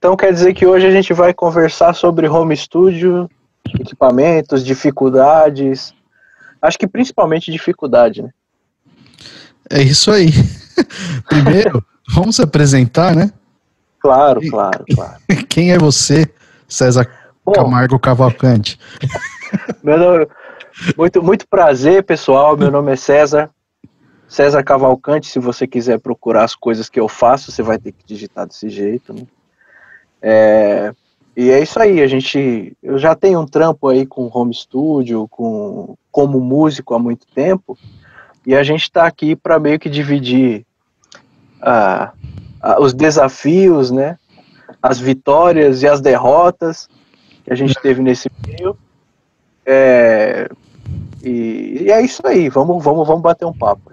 Então quer dizer que hoje a gente vai conversar sobre home studio, equipamentos, dificuldades. Acho que principalmente dificuldade, né? É isso aí. Primeiro, vamos se apresentar, né? Claro, claro, claro. Quem é você, César Bom, Camargo Cavalcante? Meu nome, muito, muito prazer, pessoal. Meu nome é César. César Cavalcante, se você quiser procurar as coisas que eu faço, você vai ter que digitar desse jeito, né? É, e é isso aí, a gente, eu já tenho um trampo aí com home studio, com como músico há muito tempo, e a gente está aqui para meio que dividir ah, os desafios, né, as vitórias e as derrotas que a gente teve nesse meio. É, e, e, é isso aí, vamos, vamos, vamos bater um papo.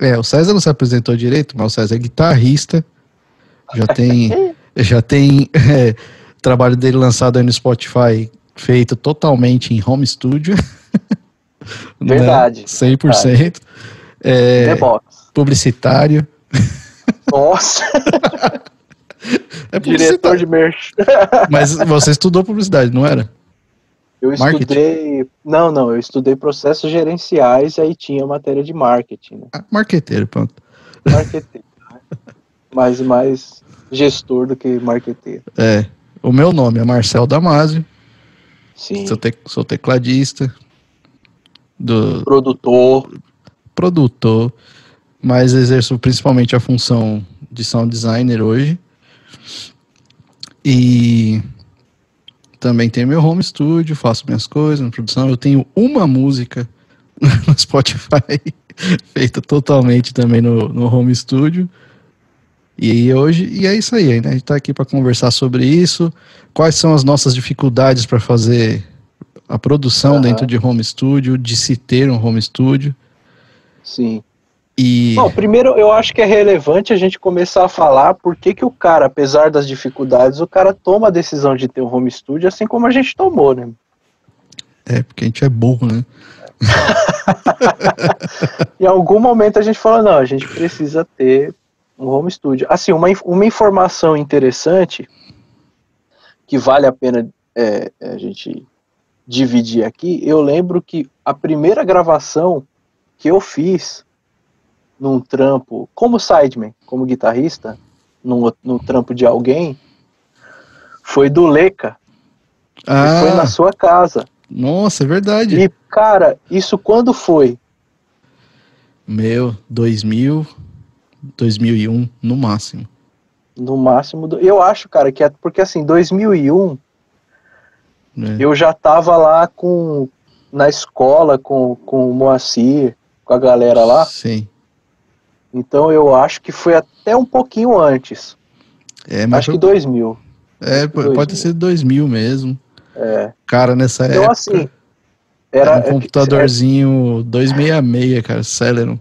É, o César não se apresentou direito, mas o César é guitarrista, já tem, já tem é, trabalho dele lançado aí no Spotify feito totalmente em home studio. Né? Verdade. Né? 100%. Verdade. É, publicitário. Nossa! é Diretor de merch. Mas você estudou publicidade, não era? Eu estudei. Não, não, eu estudei processos gerenciais e aí tinha matéria de marketing. Né? Ah, marqueteiro, pronto. Marqueteiro. né? Mas mais gestor do que marqueteiro. É. O meu nome é Marcel Damasio. Sim. Sou, te, sou tecladista. Do, produtor. Produtor. Mas exerço principalmente a função de sound designer hoje. E também tenho meu home studio, faço minhas coisas na produção. Eu tenho uma música no Spotify, feita totalmente também no, no home studio. E hoje, e é isso aí, né? A gente está aqui para conversar sobre isso. Quais são as nossas dificuldades para fazer a produção uhum. dentro de home studio, de se ter um home studio. Sim. E... Bom, primeiro eu acho que é relevante a gente começar a falar por que, que o cara, apesar das dificuldades, o cara toma a decisão de ter um home studio assim como a gente tomou, né? É, porque a gente é burro, né? em algum momento a gente falou, não, a gente precisa ter um home studio. Assim, uma, uma informação interessante que vale a pena é, é a gente dividir aqui, eu lembro que a primeira gravação que eu fiz num trampo como sideman, como guitarrista, num, num trampo de alguém, foi do Leca. Ah, foi na sua casa. Nossa, é verdade. E, cara, isso quando foi? Meu, 2000, 2001, no máximo. No máximo. Eu acho, cara, que é porque assim, 2001, é. eu já tava lá com na escola com, com o Moacir, com a galera lá. Sim. Então eu acho que foi até um pouquinho antes. É, mas acho que 2000. É, pode 2000. ser 2000 mesmo. É. Cara, nessa então, época. Assim, era, era um é computadorzinho é, 266, cara, Celeron.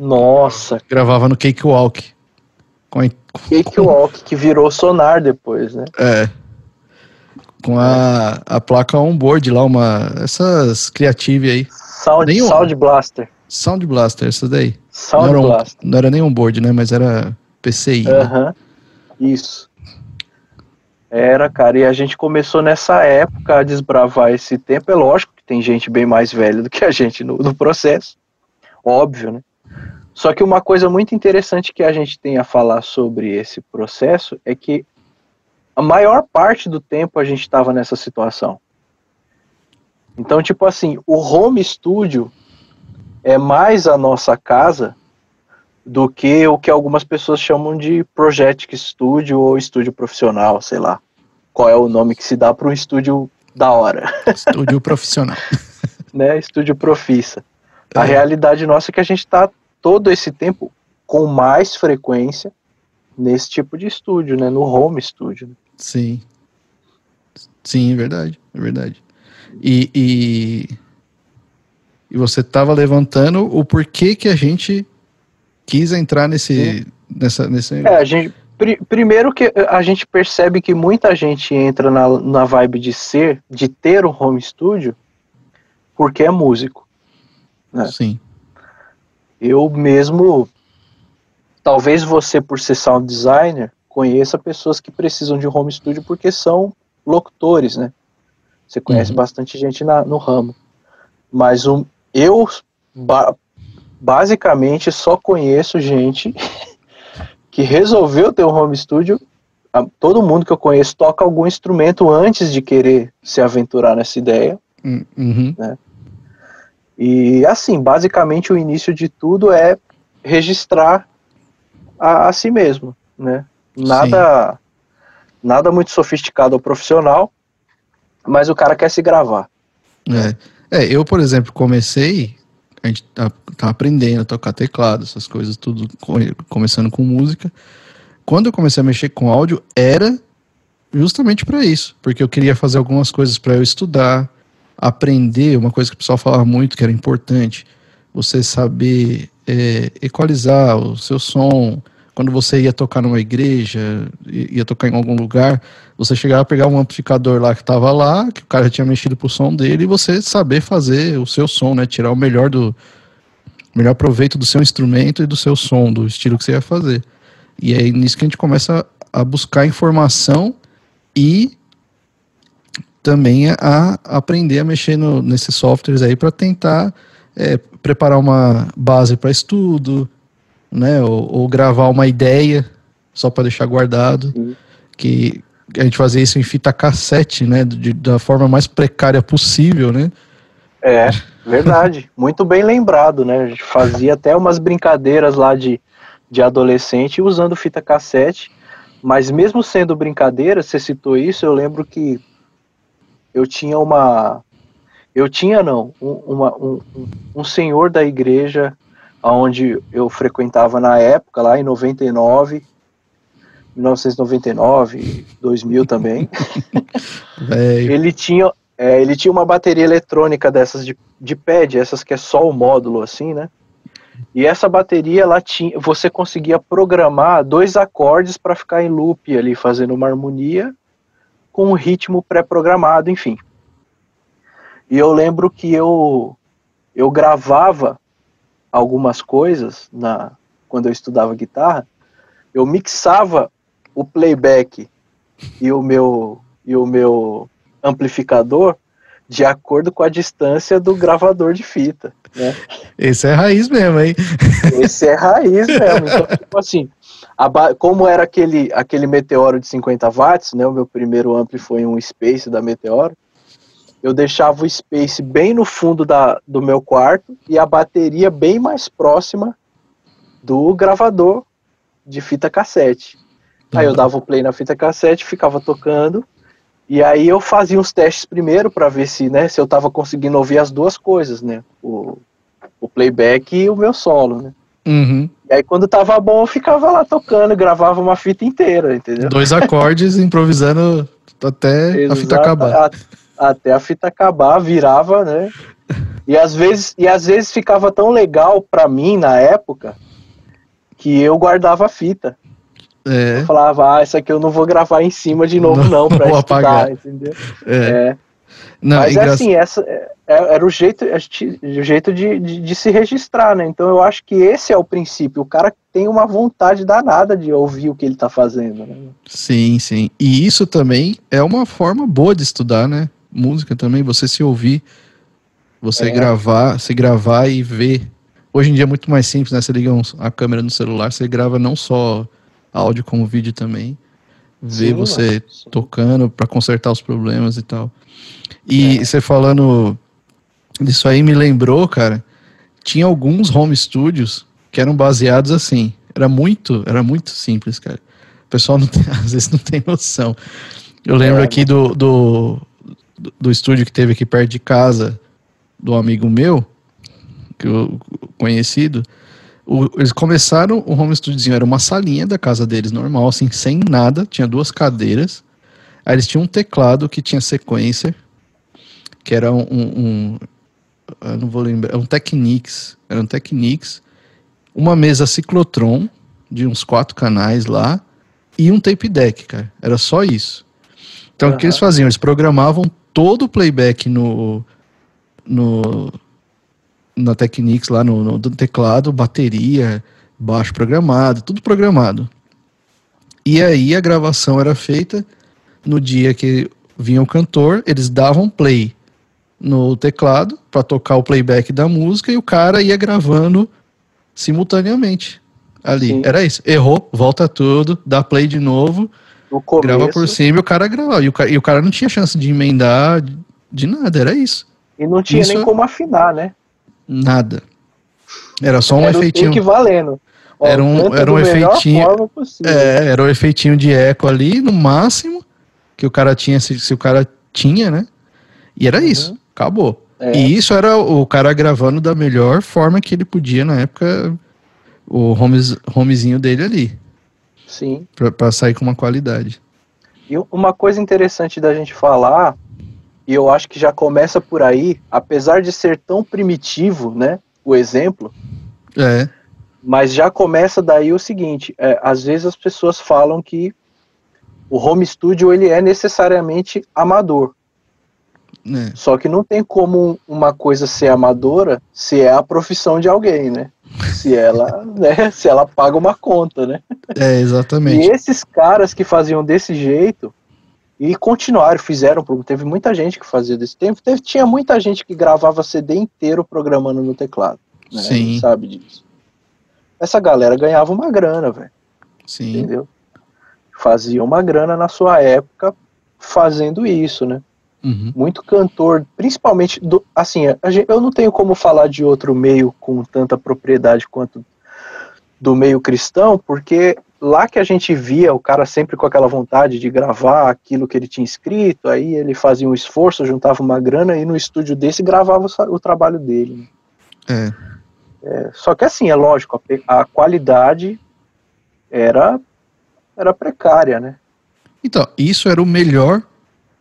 Nossa. Gravava no Cakewalk. Com, com, Cakewalk, que virou Sonar depois, né? É. Com a, a placa on-board lá, uma. Essas Creative aí. Sound, Sound Blaster. Sound Blaster, essa daí. Sound não Blaster. Um, não era nem on-board, né? Mas era PCI. Né? Aham. Né? Isso. Era, cara, e a gente começou nessa época a desbravar esse tempo. É lógico que tem gente bem mais velha do que a gente no, no processo. Óbvio, né? Só que uma coisa muito interessante que a gente tem a falar sobre esse processo é que a maior parte do tempo a gente estava nessa situação. Então, tipo assim, o home studio é mais a nossa casa do que o que algumas pessoas chamam de project studio ou estúdio profissional, sei lá. Qual é o nome que se dá para um estúdio da hora? Estúdio profissional. né? Estúdio profissa. A é. realidade nossa é que a gente está todo esse tempo com mais frequência nesse tipo de estúdio, né? No home studio. Né? Sim. Sim, é verdade, é verdade. E, e, e você estava levantando o porquê que a gente quis entrar nesse, nessa, nesse... É, a gente, pr primeiro que a gente percebe que muita gente entra na, na vibe de ser, de ter um home studio, porque é músico. Né? Sim. Eu mesmo, talvez você por ser sound designer, conheça pessoas que precisam de home studio porque são locutores, né? Você conhece uhum. bastante gente na, no ramo. Mas um, eu ba basicamente só conheço gente que resolveu ter um home studio. Todo mundo que eu conheço toca algum instrumento antes de querer se aventurar nessa ideia. Hum, uhum. Né? E assim, basicamente o início de tudo é registrar a, a si mesmo, né? Nada, nada muito sofisticado ou profissional, mas o cara quer se gravar. É, é eu, por exemplo, comecei, a gente tá, tá aprendendo a tocar teclado, essas coisas, tudo começando com música. Quando eu comecei a mexer com áudio, era justamente para isso, porque eu queria fazer algumas coisas para eu estudar, aprender, uma coisa que o pessoal falava muito que era importante, você saber é, equalizar o seu som, quando você ia tocar numa igreja, ia tocar em algum lugar, você chegava a pegar um amplificador lá que estava lá, que o cara tinha mexido pro som dele, e você saber fazer o seu som, né? Tirar o melhor do melhor proveito do seu instrumento e do seu som, do estilo que você ia fazer. E é nisso que a gente começa a buscar informação e também a aprender a mexer no, nesses softwares aí para tentar é, preparar uma base para estudo, né? Ou, ou, gravar uma ideia só para deixar guardado. Sim. Que a gente fazia isso em fita cassete, né? De, da forma mais precária possível, né? É, verdade. Muito bem lembrado, né? A gente fazia até umas brincadeiras lá de, de adolescente usando fita cassete. Mas mesmo sendo brincadeira, você citou isso, eu lembro que eu tinha uma. Eu tinha, não, um, uma, um, um senhor da igreja onde eu frequentava na época, lá em 99, 1999, 2000 também. ele tinha é, ele tinha uma bateria eletrônica dessas de, de pad, essas que é só o módulo assim, né? E essa bateria ela tinha, você conseguia programar dois acordes para ficar em loop ali fazendo uma harmonia com um ritmo pré-programado, enfim. E eu lembro que eu eu gravava algumas coisas na quando eu estudava guitarra, eu mixava o playback e o meu e o meu amplificador de acordo com a distância do gravador de fita. Né? Esse é raiz mesmo, hein? Esse é raiz mesmo. Então, tipo assim, como era aquele, aquele Meteoro de 50 watts, né? O meu primeiro ampli foi um Space da Meteoro eu deixava o space bem no fundo da, do meu quarto e a bateria bem mais próxima do gravador de fita cassete. Aí eu uhum. dava o play na fita cassete, ficava tocando, e aí eu fazia uns testes primeiro para ver se, né, se eu tava conseguindo ouvir as duas coisas, né? O, o playback e o meu solo, né? Uhum. E aí quando tava bom, eu ficava lá tocando, gravava uma fita inteira, entendeu? Dois acordes improvisando até a fita acabar até a fita acabar, virava, né? E às vezes, e às vezes ficava tão legal para mim na época que eu guardava a fita. É. Eu falava, ah, essa aqui eu não vou gravar em cima de novo, não, não pra estudar, apagar. entendeu? É. é. Não, Mas é assim, essa é, era o jeito, o jeito de, de, de, se registrar, né? Então eu acho que esse é o princípio. O cara tem uma vontade danada de ouvir o que ele tá fazendo, né? Sim, sim. E isso também é uma forma boa de estudar, né? música também, você se ouvir, você é. gravar, se gravar e ver. Hoje em dia é muito mais simples, né? Você liga a câmera no celular, você grava não só áudio como vídeo também. Ver sim, você sim. tocando para consertar os problemas e tal. E é. você falando disso aí me lembrou, cara, tinha alguns home studios que eram baseados assim. Era muito, era muito simples, cara. O pessoal tem, às vezes não tem noção. Eu lembro é, aqui do, do do, estúdio que teve aqui perto de casa, do amigo meu, que eu conhecido, o, eles começaram o home studiozinho, era uma salinha da casa deles, normal, assim, sem nada, tinha duas cadeiras. Aí eles tinham um teclado que tinha sequência, que era um, um eu não vou lembrar, um Technics, era um Technics, uma mesa ciclotron de uns quatro canais lá e um tape deck, cara. Era só isso. Então uhum. o que eles faziam? Eles programavam todo o playback no, no na Technics lá no, no teclado, bateria, baixo programado, tudo programado. E aí a gravação era feita no dia que vinha o cantor, eles davam play no teclado para tocar o playback da música e o cara ia gravando simultaneamente ali. Sim. Era isso. Errou, volta tudo, dá play de novo, grava por cima e o cara gravava. E o cara, e o cara não tinha chance de emendar de nada, era isso. E não tinha isso, nem como afinar, né? Nada. Era só um era efeitinho. Que valendo. Ó, era um, era um efeitinho. É, era um efeitinho de eco ali, no máximo, que o cara tinha, se, se o cara tinha, né? E era uhum. isso, acabou. É. E isso era o cara gravando da melhor forma que ele podia na época, o homes, homezinho dele ali. Sim. Pra, pra sair com uma qualidade. E uma coisa interessante da gente falar, e eu acho que já começa por aí, apesar de ser tão primitivo, né? O exemplo. É. Mas já começa daí o seguinte: é, às vezes as pessoas falam que o home studio ele é necessariamente amador. É. Só que não tem como uma coisa ser amadora se é a profissão de alguém, né? Se ela, né, se ela paga uma conta, né? É, exatamente. E esses caras que faziam desse jeito e continuaram, fizeram, teve muita gente que fazia desse tempo, teve, tinha muita gente que gravava CD inteiro programando no teclado, né? Sim. sabe disso. Essa galera ganhava uma grana, velho. Sim. Entendeu? Fazia uma grana na sua época fazendo isso, né? Uhum. Muito cantor, principalmente do, assim, gente, eu não tenho como falar de outro meio com tanta propriedade quanto do meio cristão, porque lá que a gente via o cara sempre com aquela vontade de gravar aquilo que ele tinha escrito, aí ele fazia um esforço, juntava uma grana e no estúdio desse gravava o, o trabalho dele. É. É, só que assim, é lógico, a, a qualidade era era precária, né? Então, isso era o melhor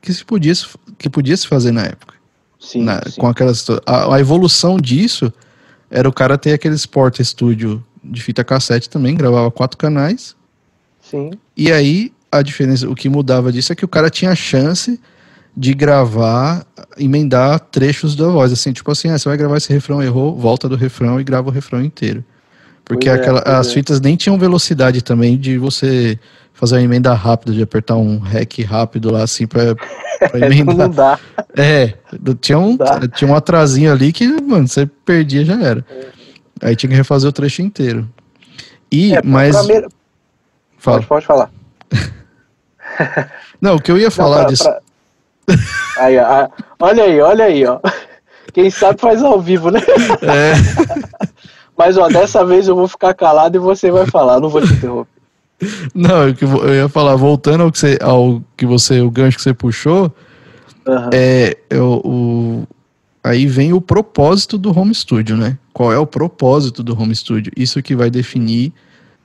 que se podia, que podia se fazer na época. Sim, na, sim. Com aquelas, a, a, evolução disso era o cara ter aquele Sport Studio de fita cassete também, gravava quatro canais. Sim. E aí a diferença, o que mudava disso é que o cara tinha a chance de gravar, emendar trechos da voz, assim, tipo assim, ah, você vai gravar esse refrão, errou, volta do refrão e grava o refrão inteiro. Porque é, aquela, as é. fitas nem tinham velocidade também de você fazer uma emenda rápida, de apertar um rec rápido lá, assim, pra, pra emendar. Não dá. É, tinha um, tinha um atrasinho ali que, mano, você perdia já era. É. Aí tinha que refazer o trecho inteiro. E, é, mas... Fala. Pode, pode falar. Não, o que eu ia falar Não, pra, disso... Pra... Aí, ó, olha aí, olha aí, ó. Quem sabe faz ao vivo, né? É. Mas, ó, dessa vez eu vou ficar calado e você vai falar, não vou te interromper. Não, eu ia falar, voltando ao que você, ao que você o gancho que você puxou, uhum. é, eu, o, aí vem o propósito do home studio, né? Qual é o propósito do home studio? Isso que vai definir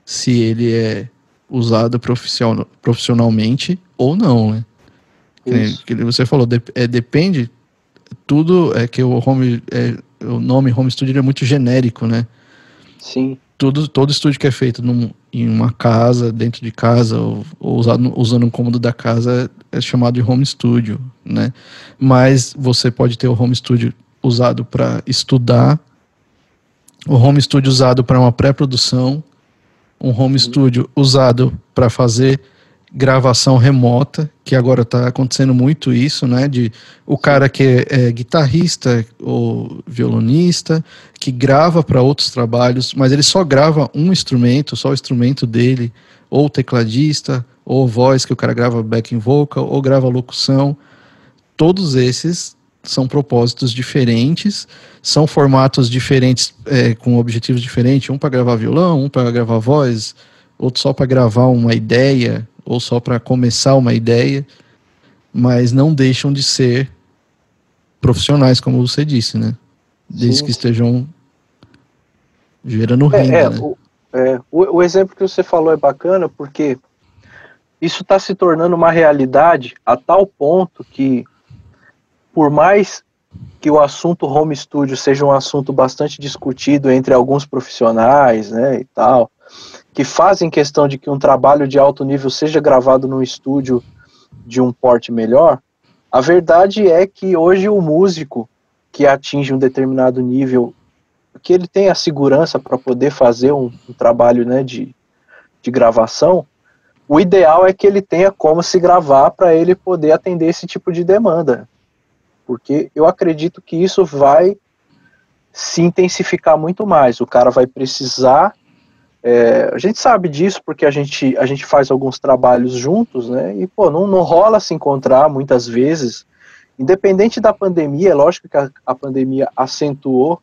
se ele é usado profissional, profissionalmente ou não, né? Isso. Que, que você falou, de, é, depende, tudo é que o home, é, o nome home studio é muito genérico, né? Sim tudo, todo estúdio que é feito num, em uma casa, dentro de casa, ou, ou usado, usando um cômodo da casa, é chamado de home studio, né? Mas você pode ter o home studio usado para estudar, o home studio usado para uma pré-produção, um home uhum. studio usado para fazer gravação remota, que agora está acontecendo muito isso, né? De o cara que é, é guitarrista ou violonista, que grava para outros trabalhos, mas ele só grava um instrumento, só o instrumento dele, ou tecladista, ou voz, que o cara grava backing vocal, ou grava locução. Todos esses são propósitos diferentes, são formatos diferentes, é, com objetivos diferentes, um para gravar violão, um para gravar voz, outro só para gravar uma ideia, ou só para começar uma ideia, mas não deixam de ser profissionais, como você disse, né? Desde sim, que estejam gerando é, renda. É, né? o, é, o, o, exemplo que você falou é bacana porque isso está se tornando uma realidade a tal ponto que, por mais que o assunto home studio seja um assunto bastante discutido entre alguns profissionais, né, e tal, que fazem questão de que um trabalho de alto nível seja gravado num estúdio de um porte melhor, a verdade é que hoje o músico que atinge um determinado nível, que ele tem a segurança para poder fazer um, um trabalho né, de, de gravação, o ideal é que ele tenha como se gravar para ele poder atender esse tipo de demanda. Porque eu acredito que isso vai se intensificar muito mais. O cara vai precisar. É, a gente sabe disso porque a gente, a gente faz alguns trabalhos juntos, né? E, pô, não, não rola se encontrar muitas vezes. Independente da pandemia, é lógico que a, a pandemia acentuou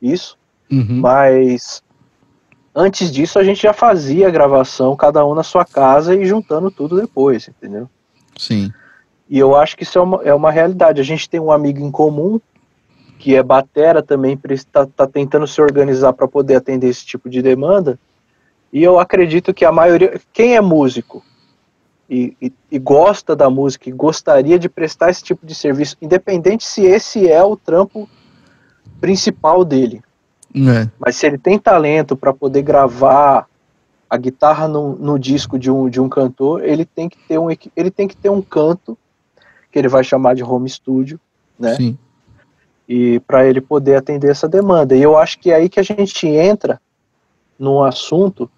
isso, uhum. mas Antes disso, a gente já fazia a gravação, cada um na sua casa e juntando tudo depois, entendeu? Sim. E eu acho que isso é uma, é uma realidade. A gente tem um amigo em comum, que é batera também, está tá tentando se organizar para poder atender esse tipo de demanda. E eu acredito que a maioria, quem é músico e, e, e, gosta da música e gostaria de prestar esse tipo de serviço, independente se esse é o trampo principal dele, é. Mas se ele tem talento para poder gravar a guitarra no, no, disco de um, de um cantor, ele tem que ter um ele tem que ter um canto que ele vai chamar de home studio, né? Sim. E para ele poder atender essa demanda. E eu acho que é aí que a gente entra num assunto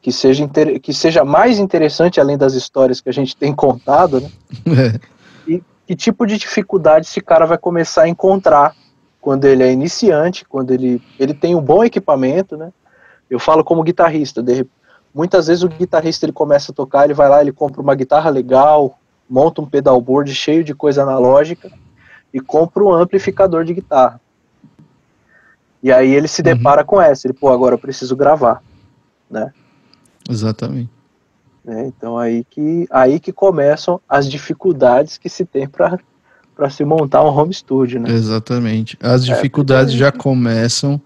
que seja, que seja mais interessante além das histórias que a gente tem contado, né? É. E que tipo de dificuldade esse cara vai começar a encontrar quando ele é iniciante, quando ele, ele tem um bom equipamento, né? Eu falo como guitarrista, de, muitas vezes o guitarrista ele começa a tocar, ele vai lá, ele compra uma guitarra legal, monta um pedalboard cheio de coisa analógica e compra um amplificador de guitarra. E aí ele se uhum. depara com essa, ele, pô, agora eu preciso gravar, né? Exatamente. É, então aí que, aí que começam as dificuldades que se tem para para se montar um home studio, né? Exatamente. As é, dificuldades é, já começam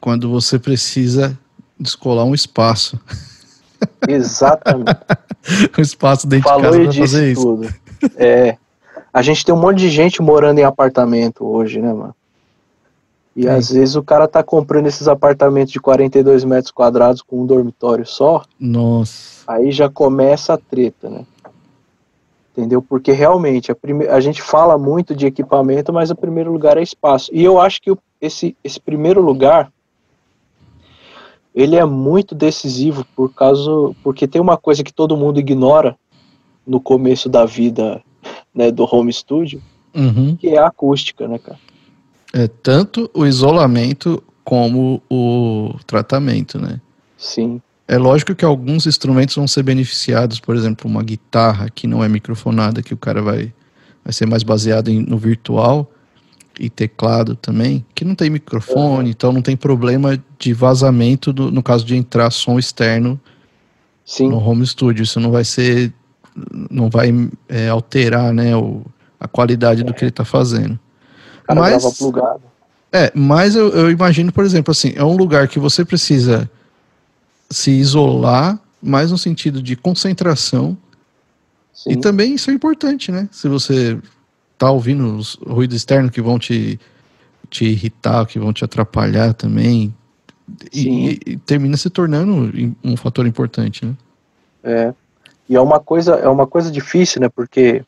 quando você precisa descolar um espaço. Exatamente. um espaço dentro Falou de casa para fazer isso. Tudo. É, a gente tem um monte de gente morando em apartamento hoje, né, mano? E é. às vezes o cara tá comprando esses apartamentos de 42 metros quadrados com um dormitório só. Nossa. Aí já começa a treta, né? entendeu? Porque realmente a, prime... a gente fala muito de equipamento, mas o primeiro lugar é espaço. E eu acho que esse, esse primeiro lugar ele é muito decisivo por causa porque tem uma coisa que todo mundo ignora no começo da vida né, do home studio, uhum. que é a acústica, né, cara? É tanto o isolamento como o tratamento, né? Sim. É lógico que alguns instrumentos vão ser beneficiados, por exemplo, uma guitarra que não é microfonada, que o cara vai, vai ser mais baseado em, no virtual, e teclado também, que não tem microfone, uhum. então não tem problema de vazamento do, no caso de entrar som externo Sim. no home studio. Isso não vai ser. Não vai é, alterar né, o, a qualidade é. do que ele está fazendo. Cara, mas, plugado. É, mas eu, eu imagino, por exemplo, assim, é um lugar que você precisa se isolar, mais no sentido de concentração. Sim. E também isso é importante, né? Se você tá ouvindo os ruídos externos que vão te, te irritar, que vão te atrapalhar também, e, e, termina se tornando um fator importante, né? É. E é uma coisa, é uma coisa difícil, né? Porque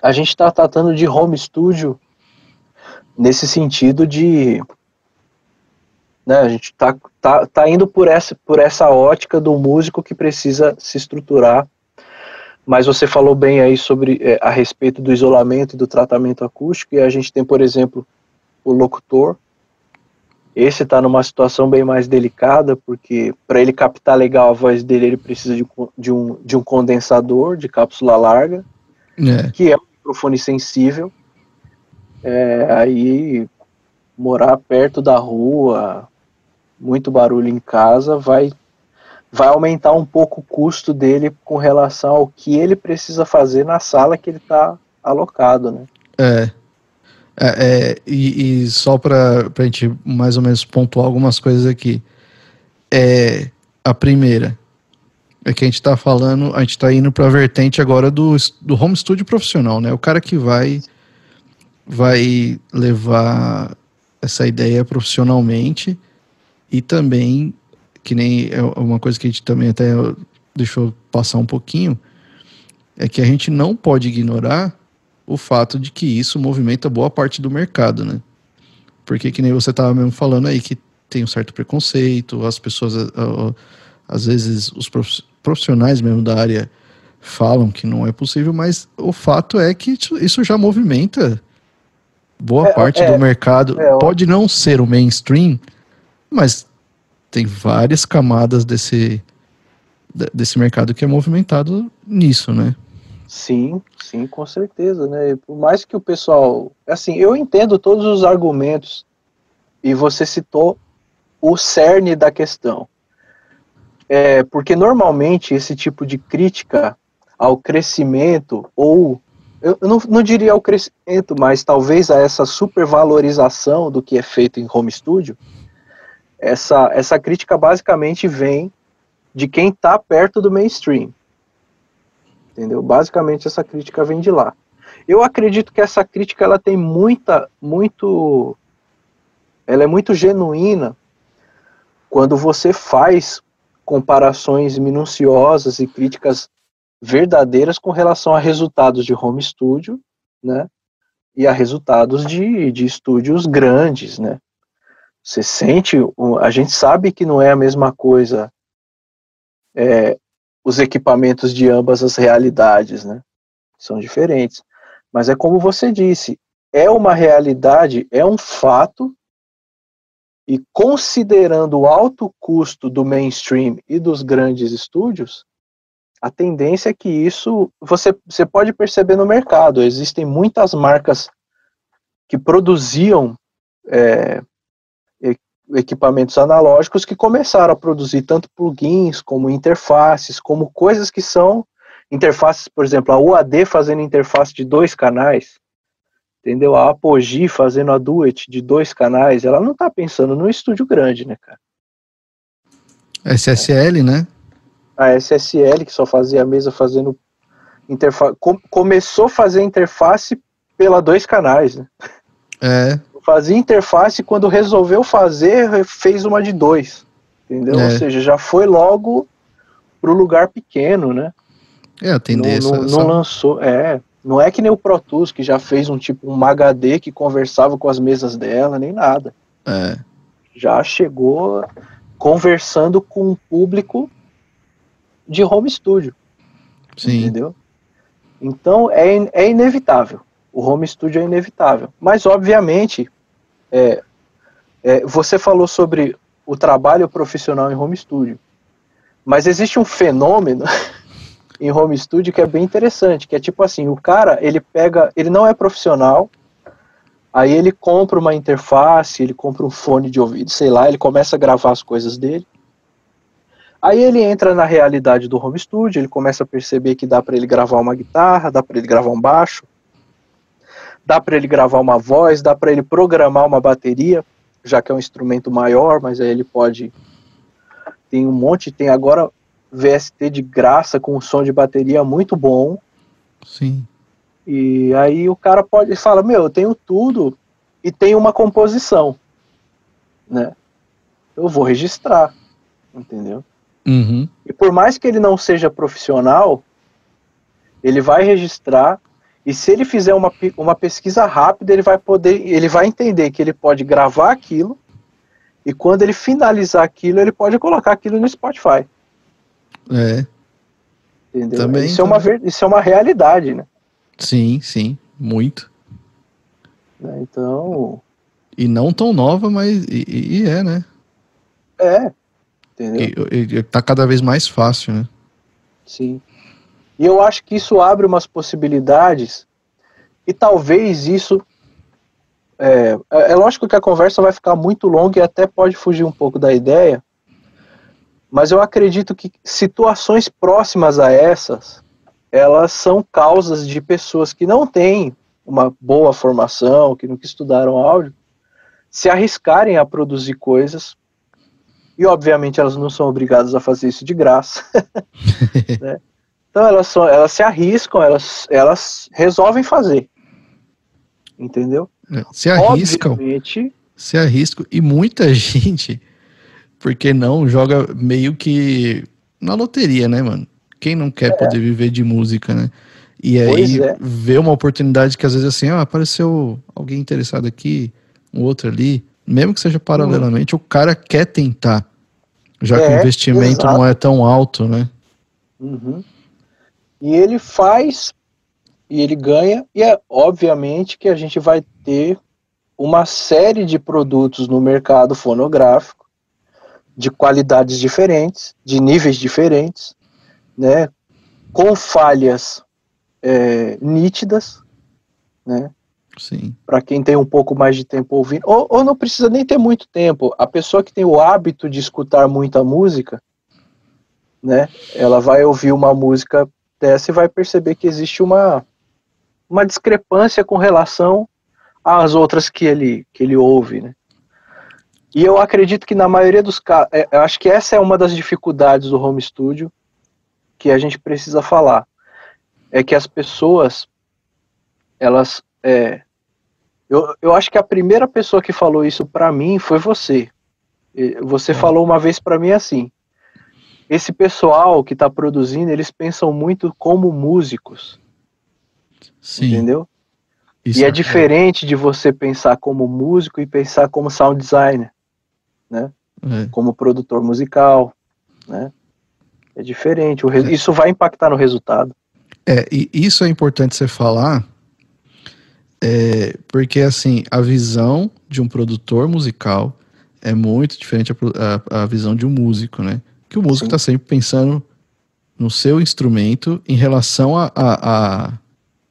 a gente está tratando de home studio nesse sentido de né? A gente tá, tá, tá indo por essa, por essa ótica do músico que precisa se estruturar. Mas você falou bem aí sobre é, a respeito do isolamento e do tratamento acústico, e a gente tem, por exemplo, o locutor. Esse está numa situação bem mais delicada, porque para ele captar legal a voz dele, ele precisa de, de, um, de um condensador de cápsula larga, é. que é um microfone sensível. É, aí morar perto da rua, muito barulho em casa, vai vai aumentar um pouco o custo dele com relação ao que ele precisa fazer na sala que ele está alocado, né? É. é, é e, e, só para a gente mais ou menos pontuar algumas coisas aqui. É, a primeira é que a gente está falando, a gente está indo para a vertente agora do, do home studio profissional, né? O cara que vai vai levar essa ideia profissionalmente e também, que nem é uma coisa que a gente também até deixou passar um pouquinho, é que a gente não pode ignorar o fato de que isso movimenta boa parte do mercado, né? Porque que nem você estava mesmo falando aí que tem um certo preconceito, as pessoas às vezes os profissionais mesmo da área falam que não é possível, mas o fato é que isso já movimenta boa é, parte é, do mercado. É, Pode não ser o mainstream, mas tem várias camadas desse, desse mercado que é movimentado nisso, né? Sim, sim, com certeza, né? Por mais que o pessoal, assim, eu entendo todos os argumentos e você citou o cerne da questão. É, porque normalmente esse tipo de crítica ao crescimento ou eu não, não diria ao crescimento, mas talvez a essa supervalorização do que é feito em home studio, essa, essa crítica basicamente vem de quem está perto do mainstream. Entendeu? Basicamente essa crítica vem de lá. Eu acredito que essa crítica ela tem muita, muito, ela é muito genuína quando você faz comparações minuciosas e críticas verdadeiras com relação a resultados de home studio, né? E a resultados de, de estúdios grandes, né? Você sente, a gente sabe que não é a mesma coisa é, os equipamentos de ambas as realidades, né? São diferentes. Mas é como você disse, é uma realidade, é um fato, e considerando o alto custo do mainstream e dos grandes estúdios, a tendência é que isso você, você pode perceber no mercado. Existem muitas marcas que produziam é, equipamentos analógicos que começaram a produzir tanto plugins como interfaces, como coisas que são interfaces, por exemplo, a UAD fazendo interface de dois canais, entendeu? A Apogee fazendo a Duet de dois canais, ela não está pensando no estúdio grande, né, cara? SSL, né? A SSL, que só fazia a mesa fazendo interface, com, começou a fazer interface pela dois canais, né? É fazia interface quando resolveu fazer, fez uma de dois. Entendeu? É. Ou seja, já foi logo pro lugar pequeno, né? É, a tendência. Não, não, não lançou. É. Não é que nem o Pro Tools, que já fez um tipo um HD que conversava com as mesas dela, nem nada. É. Já chegou conversando com um público de home studio. Sim. Entendeu? Então é, é inevitável. O home studio é inevitável. Mas, obviamente, é, é, você falou sobre o trabalho profissional em home studio, mas existe um fenômeno em home studio que é bem interessante, que é tipo assim, o cara, ele pega, ele não é profissional, aí ele compra uma interface, ele compra um fone de ouvido, sei lá, ele começa a gravar as coisas dele, Aí ele entra na realidade do home studio, ele começa a perceber que dá para ele gravar uma guitarra, dá para ele gravar um baixo, dá para ele gravar uma voz, dá para ele programar uma bateria, já que é um instrumento maior, mas aí ele pode tem um monte, tem agora VST de graça com um som de bateria muito bom. Sim. E aí o cara pode fala, meu, eu tenho tudo e tenho uma composição, né? Eu vou registrar, entendeu? Uhum. E por mais que ele não seja profissional, ele vai registrar e se ele fizer uma, uma pesquisa rápida, ele vai poder, ele vai entender que ele pode gravar aquilo e quando ele finalizar aquilo, ele pode colocar aquilo no Spotify. É. Entendeu? Também, isso, também. É uma, isso é uma realidade, né? Sim, sim, muito. Né, então. E não tão nova, mas. E, e é, né? É. Entendeu? E, e, tá cada vez mais fácil, né? Sim. E eu acho que isso abre umas possibilidades e talvez isso. É, é, é lógico que a conversa vai ficar muito longa e até pode fugir um pouco da ideia, mas eu acredito que situações próximas a essas elas são causas de pessoas que não têm uma boa formação, que nunca estudaram áudio, se arriscarem a produzir coisas. E obviamente elas não são obrigadas a fazer isso de graça. né? Então elas, só, elas se arriscam, elas, elas resolvem fazer. Entendeu? É, se arriscam. Obviamente, se arriscam. E muita gente, porque não, joga meio que na loteria, né, mano? Quem não quer é. poder viver de música, né? E aí é. vê uma oportunidade que às vezes assim, ah, apareceu alguém interessado aqui, um outro ali, mesmo que seja paralelamente, o cara quer tentar, já que o é, investimento exato. não é tão alto, né? Uhum. E ele faz e ele ganha, e é obviamente que a gente vai ter uma série de produtos no mercado fonográfico de qualidades diferentes, de níveis diferentes, né, com falhas é, nítidas, né, Sim. para quem tem um pouco mais de tempo ouvindo, ou, ou não precisa nem ter muito tempo, a pessoa que tem o hábito de escutar muita música, né, ela vai ouvir uma música dessa e vai perceber que existe uma, uma discrepância com relação às outras que ele, que ele ouve, né. E eu acredito que na maioria dos casos, é, eu acho que essa é uma das dificuldades do home studio que a gente precisa falar. É que as pessoas, elas. É, eu, eu acho que a primeira pessoa que falou isso para mim foi você. Você é. falou uma vez para mim assim: esse pessoal que está produzindo, eles pensam muito como músicos. Sim. Entendeu? Isso e é diferente de você pensar como músico e pensar como sound designer né? É. Como produtor musical, né? É diferente. O É. Isso vai impactar no resultado. É, e isso é importante você falar, é, porque assim, a visão de um produtor musical é muito diferente a, a, a visão de um músico, né? Que o músico está sempre pensando no seu instrumento em relação a, a, a,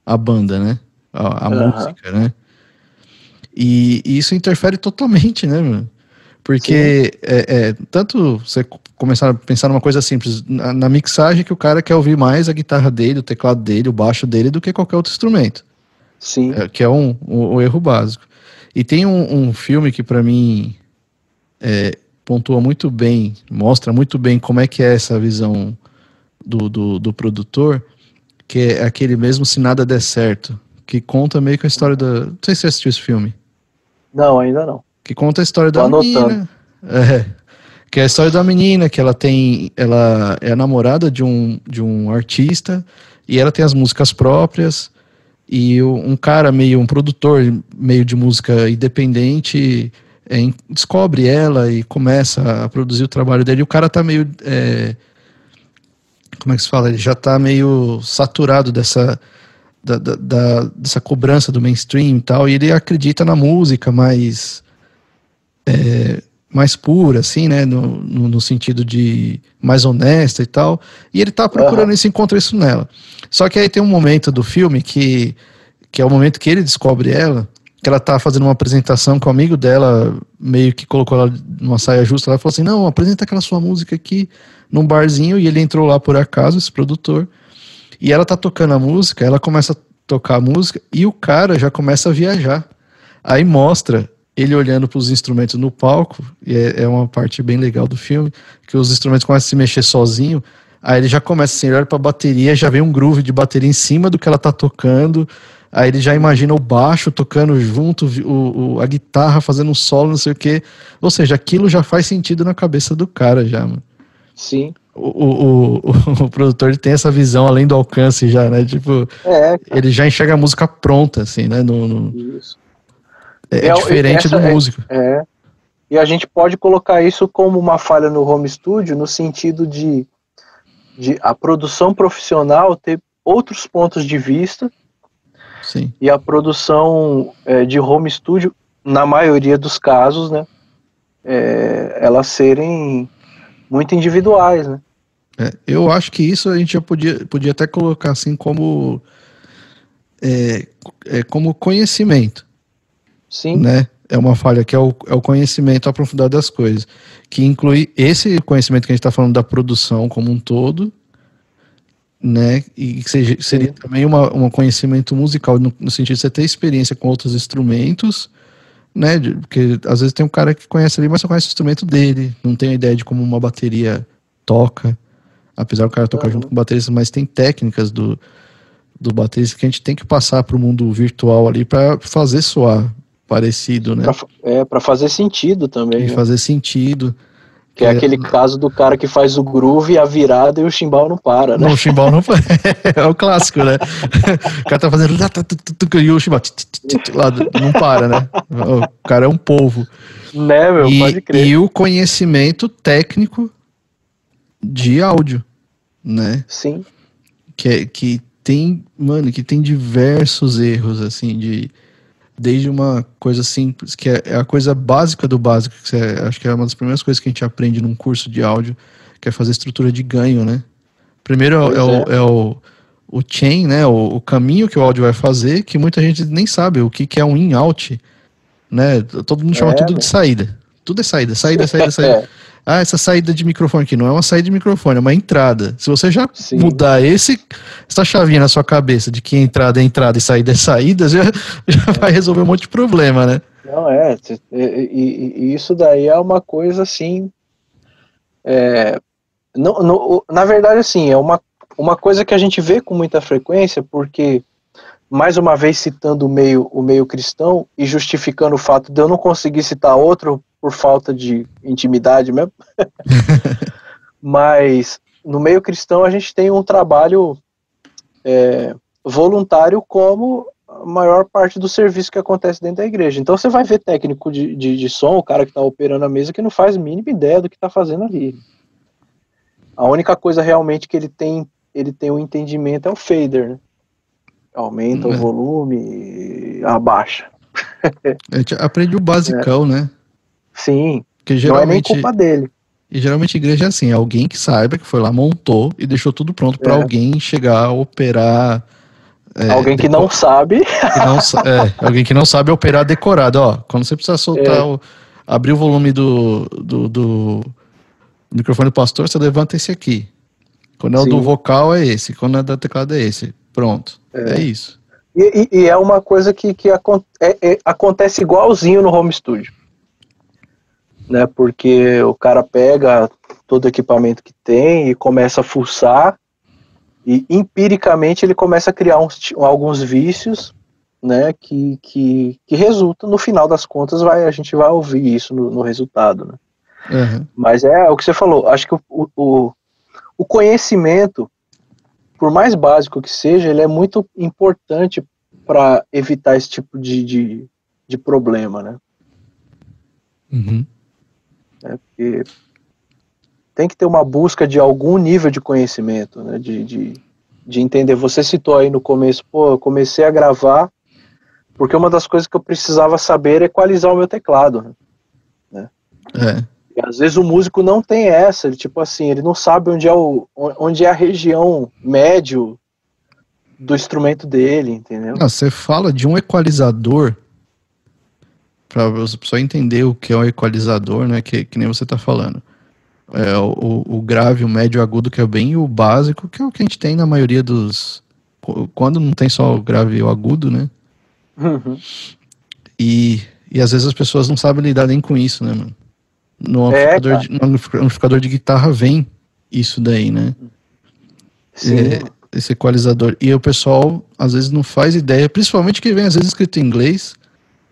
a banda, né? A, a Aham. música, né? E, e isso interfere totalmente, né, mano? Porque é, é, tanto você começar a pensar numa coisa simples, na, na mixagem que o cara quer ouvir mais a guitarra dele, o teclado dele, o baixo dele, do que qualquer outro instrumento. Sim. É, que é um, um, um erro básico. E tem um, um filme que para mim é, pontua muito bem, mostra muito bem como é que é essa visão do, do, do produtor, que é aquele mesmo Se Nada Der Certo, que conta meio que a história da... Não sei se você assistiu esse filme. Não, ainda não. Que conta a história Tô da anotando. menina. É, que é a história da menina, que ela tem. Ela é a namorada de um, de um artista e ela tem as músicas próprias. E um cara meio, um produtor meio de música independente é, descobre ela e começa a produzir o trabalho dele. E o cara tá meio. é, como é que se fala? Ele já tá meio saturado dessa. Da, da- da- dessa cobrança do mainstream e tal, e ele acredita na música, mas é, mais pura, assim, né? No, no, no sentido de mais honesta e tal. E ele tá procurando Aham. isso, encontra isso nela. Só que aí tem um momento do filme que, que é o momento que ele descobre ela, que ela tá fazendo uma apresentação com o amigo dela, meio que colocou ela numa saia justa. Ela falou assim: Não, apresenta aquela sua música aqui num barzinho. E ele entrou lá por acaso, esse produtor. E ela tá tocando a música, ela começa a tocar a música e o cara já começa a viajar. Aí mostra ele olhando para os instrumentos no palco, e é, é uma parte bem legal do filme, que os instrumentos começam a se mexer sozinho. Aí ele já começa assim, olha pra bateria, já vem um groove de bateria em cima do que ela tá tocando. Aí ele já imagina o baixo tocando junto, o, o- a guitarra fazendo um solo, não sei o quê. Ou seja, aquilo já faz sentido na cabeça do cara já, mano. Sim. O, o, o, o produtor ele tem essa visão além do alcance já, né? Tipo, É, ele já enxerga a música pronta, assim, né? No, no- isso. é, É, diferente do é- músico. É. E a gente pode colocar isso como uma falha no home studio, no sentido de, de a produção profissional ter outros pontos de vista Sim. e a produção é, de home studio, na maioria dos casos, né, é, elas serem muito individuais, né? É, eu acho que isso a gente já podia, podia até colocar assim como é, é, como conhecimento, Sim, né? É uma falha que é o, é o conhecimento aprofundado das coisas, que inclui esse conhecimento que a gente está falando da produção como um todo, né? E que seja, seria também uma, um conhecimento musical, no, no sentido de você ter experiência com outros instrumentos, né? de- Porque às vezes tem um cara que conhece ali, mas só conhece o instrumento dele, não tem a ideia de como uma bateria toca, apesar do cara tocar Uhum. junto com bateristas, mas tem técnicas do, do baterista que a gente tem que passar para o mundo virtual ali para fazer soar parecido, né? pra, é para fazer sentido também, E né? fazer sentido. Que é aquele caso do cara que faz o groove, a virada e o chimbal não para, né? Não, o chimbal não é o clássico, né? O cara tá fazendo e o chimbal lá não para, né? O cara é um polvo. Né, meu? E, pode crer. e o conhecimento técnico de áudio, né? Sim. Que, é, que tem, mano, que tem diversos erros, assim, de desde uma coisa simples, que é, é a coisa básica do básico, que é, acho que é uma das primeiras coisas que a gente aprende num curso de áudio, que é fazer estrutura de ganho, né? Primeiro é, é, o, é o, o chain, né? O, o, caminho que o áudio vai fazer, que muita gente nem sabe o que, que é um in-out, né? Todo mundo chama tudo de saída. Tudo é saída, saída, saída, saída. Ah, essa saída de microfone aqui não é uma saída de microfone, é uma entrada. Se você já Sim. mudar esse, essa chavinha na sua cabeça de que entrada é entrada e saída é saída, já, já vai resolver um monte de problema, né? Não, é. E, e, e isso daí é uma coisa assim. É, não, não, na verdade, assim, é uma, uma coisa que a gente vê com muita frequência, porque, mais uma vez citando o meio, o meio cristão e justificando o fato de eu não conseguir citar outro por falta de intimidade mesmo. Mas no meio cristão a gente tem um trabalho é, voluntário como a maior parte do serviço que acontece dentro da igreja. Então você vai ver técnico de, de, de som, o cara que está operando a mesa, que não faz a mínima ideia do que está fazendo ali. A única coisa realmente que ele tem, ele tem um entendimento é o fader, né? Aumenta uhum. o volume, abaixa. A gente aprende o basicão, é. né? Sim. Que geralmente, não é nem culpa dele. E geralmente a igreja é assim, alguém que saiba que foi lá, montou e deixou tudo pronto para é. alguém chegar a operar. É, alguém que não sabe. Que não, é, alguém que não sabe operar decorado. Ó, quando você precisa soltar, é. o, abrir o volume do, do, do, microfone do pastor, você levanta esse aqui. Quando é Sim. o do vocal, é esse. Quando é do teclado, é esse. Pronto. É, é isso. E, e, é uma coisa que, que é, é, acontece igualzinho no home studio né? Porque o cara pega todo o equipamento que tem e começa a fuçar e empiricamente ele começa a criar uns, alguns vícios, né? Que, que, que resulta no final das contas vai a gente vai ouvir isso no, no resultado, né? Uhum. Mas é o que você falou. Acho que o, o, o conhecimento, por mais básico que seja, ele é muito importante para evitar esse tipo de, de, de problema, né? Uhum. Né? Porque tem que ter uma busca de algum nível de conhecimento, né? de, de, de entender. Você citou aí no começo, pô, eu comecei a gravar porque uma das coisas que eu precisava saber é equalizar o meu teclado. Né? É. E às vezes o músico não tem essa, ele, tipo assim, ele não sabe onde é, o, onde é a região médio do instrumento dele, entendeu? Ah, você fala de um equalizador para você só entender o que é um equalizador, né? Que, que nem você está falando. É, o, o grave, o médio, o agudo, que é bem o básico, que é o que a gente tem na maioria dos. Quando não tem só o grave e o agudo, né? Uhum. E, e às vezes as pessoas não sabem lidar nem com isso, né, mano? No é, amplificador, de, no amplificador de guitarra vem isso daí, né? Sim. É, esse equalizador. E o pessoal às vezes não faz ideia, principalmente que vem às vezes escrito em inglês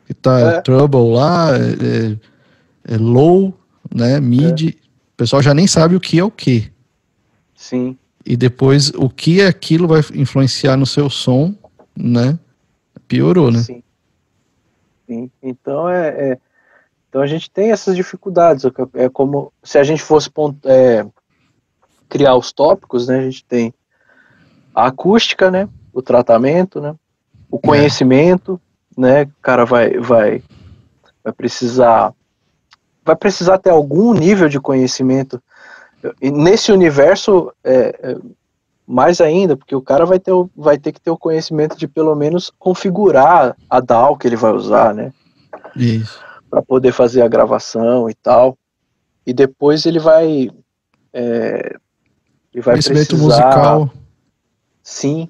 que tá é. trouble lá, é, é, low, né, mid, é. o pessoal já nem sabe o que é o que. Sim. E depois o que é aquilo vai influenciar no seu som, né? Piorou, né? Sim. Sim. Então é, é então a gente tem essas dificuldades. É como se a gente fosse é, criar os tópicos, né? A gente tem a acústica, né? O tratamento, né? O é. conhecimento, né? O cara vai, vai, vai precisar, vai precisar ter algum nível de conhecimento. E nesse universo, é, é, mais ainda, porque o cara vai ter, vai ter que ter o conhecimento de pelo menos configurar a DAW que ele vai usar, né? Isso. Para poder fazer a gravação e tal. E depois ele vai. É, ele vai conhecimento precisar, musical. Sim,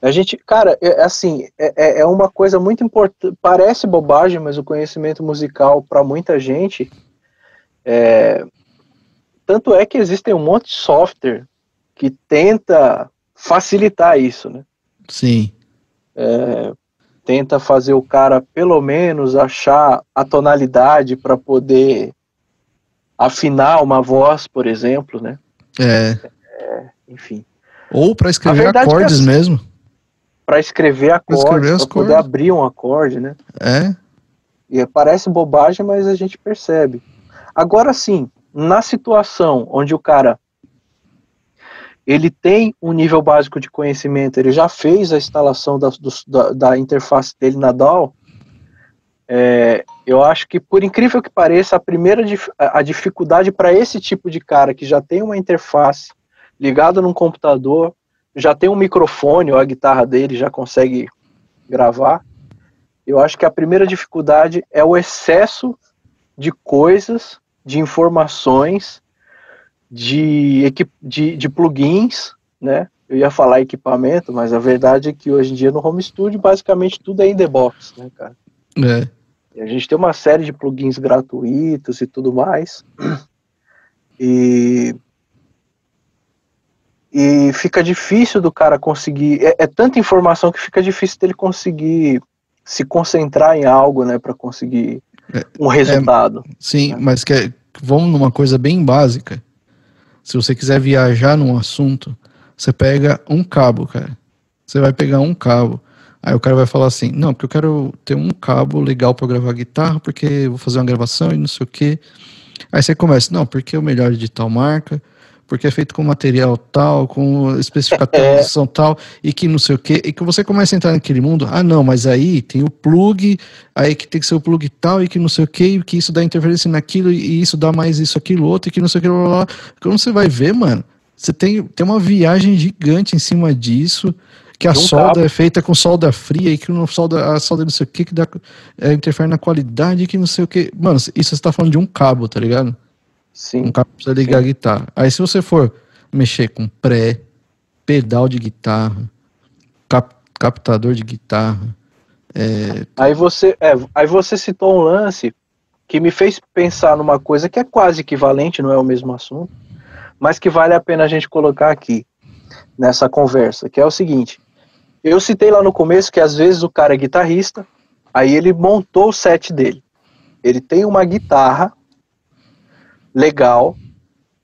a gente, cara, é, é assim, é, é, é uma coisa muito importante. Parece bobagem, mas o conhecimento musical para muita gente é, tanto é que existem um monte de software que tenta facilitar isso, né? Sim. É, tenta fazer o cara pelo menos achar a tonalidade para poder afinar uma voz, por exemplo, né? É. é enfim. Ou para escrever é acordes assim, mesmo para escrever acordes, para poder abrir um acorde, né? É. E parece bobagem, mas a gente percebe. Agora sim, na situação onde o cara ele tem um nível básico de conhecimento, ele já fez a instalação da, do, da, da, interface dele na DAO, é, eu acho que, por incrível que pareça, a primeira a dificuldade para esse tipo de cara que já tem uma interface ligada num computador, já tem um microfone ou a guitarra dele já consegue gravar, eu acho que a primeira dificuldade é o excesso de coisas, de informações, de, de, de plugins, né? Eu ia falar equipamento, mas a verdade é que hoje em dia no home studio basicamente tudo é in the box, né, cara? É. E a gente tem uma série de plugins gratuitos e tudo mais. E e fica difícil do cara conseguir. É, é, tanta informação que fica difícil dele conseguir se concentrar em algo, né, para conseguir é, um é, resultado. É, sim, né? mas que, vamos numa coisa bem básica. Se você quiser viajar num assunto, você pega um cabo, cara. Você vai pegar um cabo. Aí o cara vai falar assim: não, porque eu quero ter um cabo legal para gravar guitarra, porque vou fazer uma gravação e não sei o quê. Aí você começa: não, porque o melhor de tal marca, porque é feito com material tal, com especificação é. tal, e que não sei o quê, e que você começa a entrar naquele mundo, ah não, mas aí tem o plug, aí que tem que ser o plug tal, e que não sei o quê, e que isso dá interferência naquilo, e isso dá mais isso, aquilo, outro, e que não sei o que, blá, blá, blá. Quando você vai ver, mano, você tem, tem uma viagem gigante em cima disso, que a solda cabo. é feita com solda fria e que não solda, a solda não sei o que, que dá, é, interfere na qualidade, que não sei o que. Mano, isso você tá falando de um cabo, tá ligado? Sim. Cabo pra ligar sim. a guitarra. Aí se você for mexer com pré, pedal de guitarra, cap, captador de guitarra. É... Aí, você, é, aí você citou um lance que me fez pensar numa coisa que é quase equivalente, não é o mesmo assunto, mas que vale a pena a gente colocar aqui nessa conversa, que é o seguinte. Eu citei lá no começo que às vezes o cara é guitarrista, aí ele montou o set dele. Ele tem uma guitarra legal,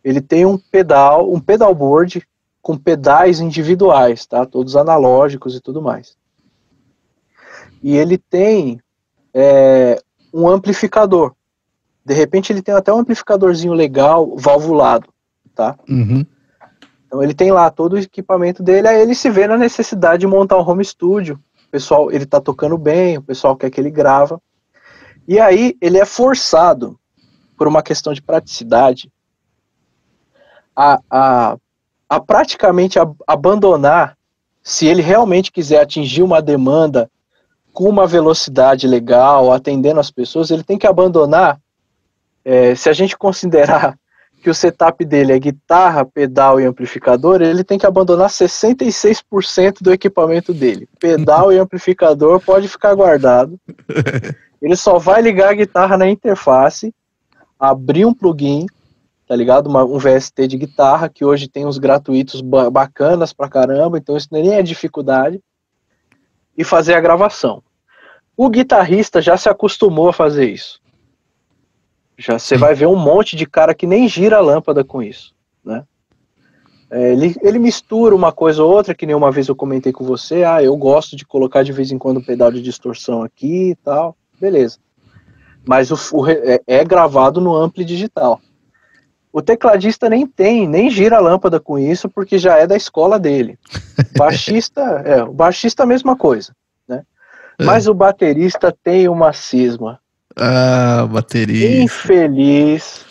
ele tem um pedal, um pedalboard com pedais individuais, tá? Todos analógicos e tudo mais. E ele tem é, um amplificador. De repente ele tem até um amplificadorzinho legal, valvulado, tá? Uhum. Então ele tem lá todo o equipamento dele, aí ele se vê na necessidade de montar um home studio. O pessoal, ele tá tocando bem, o pessoal quer que ele grava. E aí ele é forçado por uma questão de praticidade, a, a, a praticamente a, abandonar, se ele realmente quiser atingir uma demanda com uma velocidade legal, atendendo as pessoas, ele tem que abandonar, é, se a gente considerar que o setup dele é guitarra, pedal e amplificador, ele tem que abandonar 66% do equipamento dele. Pedal e amplificador pode ficar guardado. Ele só vai ligar a guitarra na interface abrir um plugin, tá ligado? Uma, um VST de guitarra, que hoje tem uns gratuitos bacanas pra caramba, então isso nem é dificuldade, e fazer a gravação. O guitarrista já se acostumou a fazer isso. Já você vai ver um monte de cara que nem gira a lâmpada com isso, né? É, ele, ele mistura uma coisa ou outra, que nem uma vez eu comentei com você, ah, eu gosto de colocar de vez em quando um pedal de distorção aqui e tal, beleza mas o, o, é, é gravado no ampli digital. O tecladista nem tem, nem gira a lâmpada com isso, porque já é da escola dele. Baixista, é, o baixista a mesma coisa, né? É. Mas o baterista tem uma cisma. Ah, baterista. Infeliz.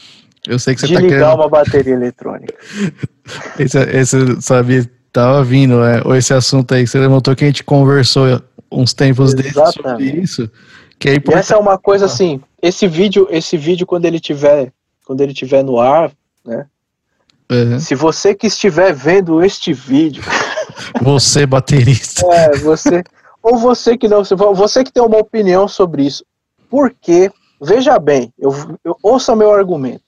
Eu sei que você de tá ligar querendo... uma bateria eletrônica. esse, esse, sabe, tava vindo, né? Ou esse assunto aí que você levantou que a gente conversou uns tempos desses sobre isso. Que é e essa é uma coisa assim, esse vídeo, esse vídeo quando ele tiver, quando ele tiver no ar, né? Uhum. Se você que estiver vendo este vídeo, você baterista, é, você ou você que não, você que tem uma opinião sobre isso, porque veja bem, eu, eu ouça meu argumento.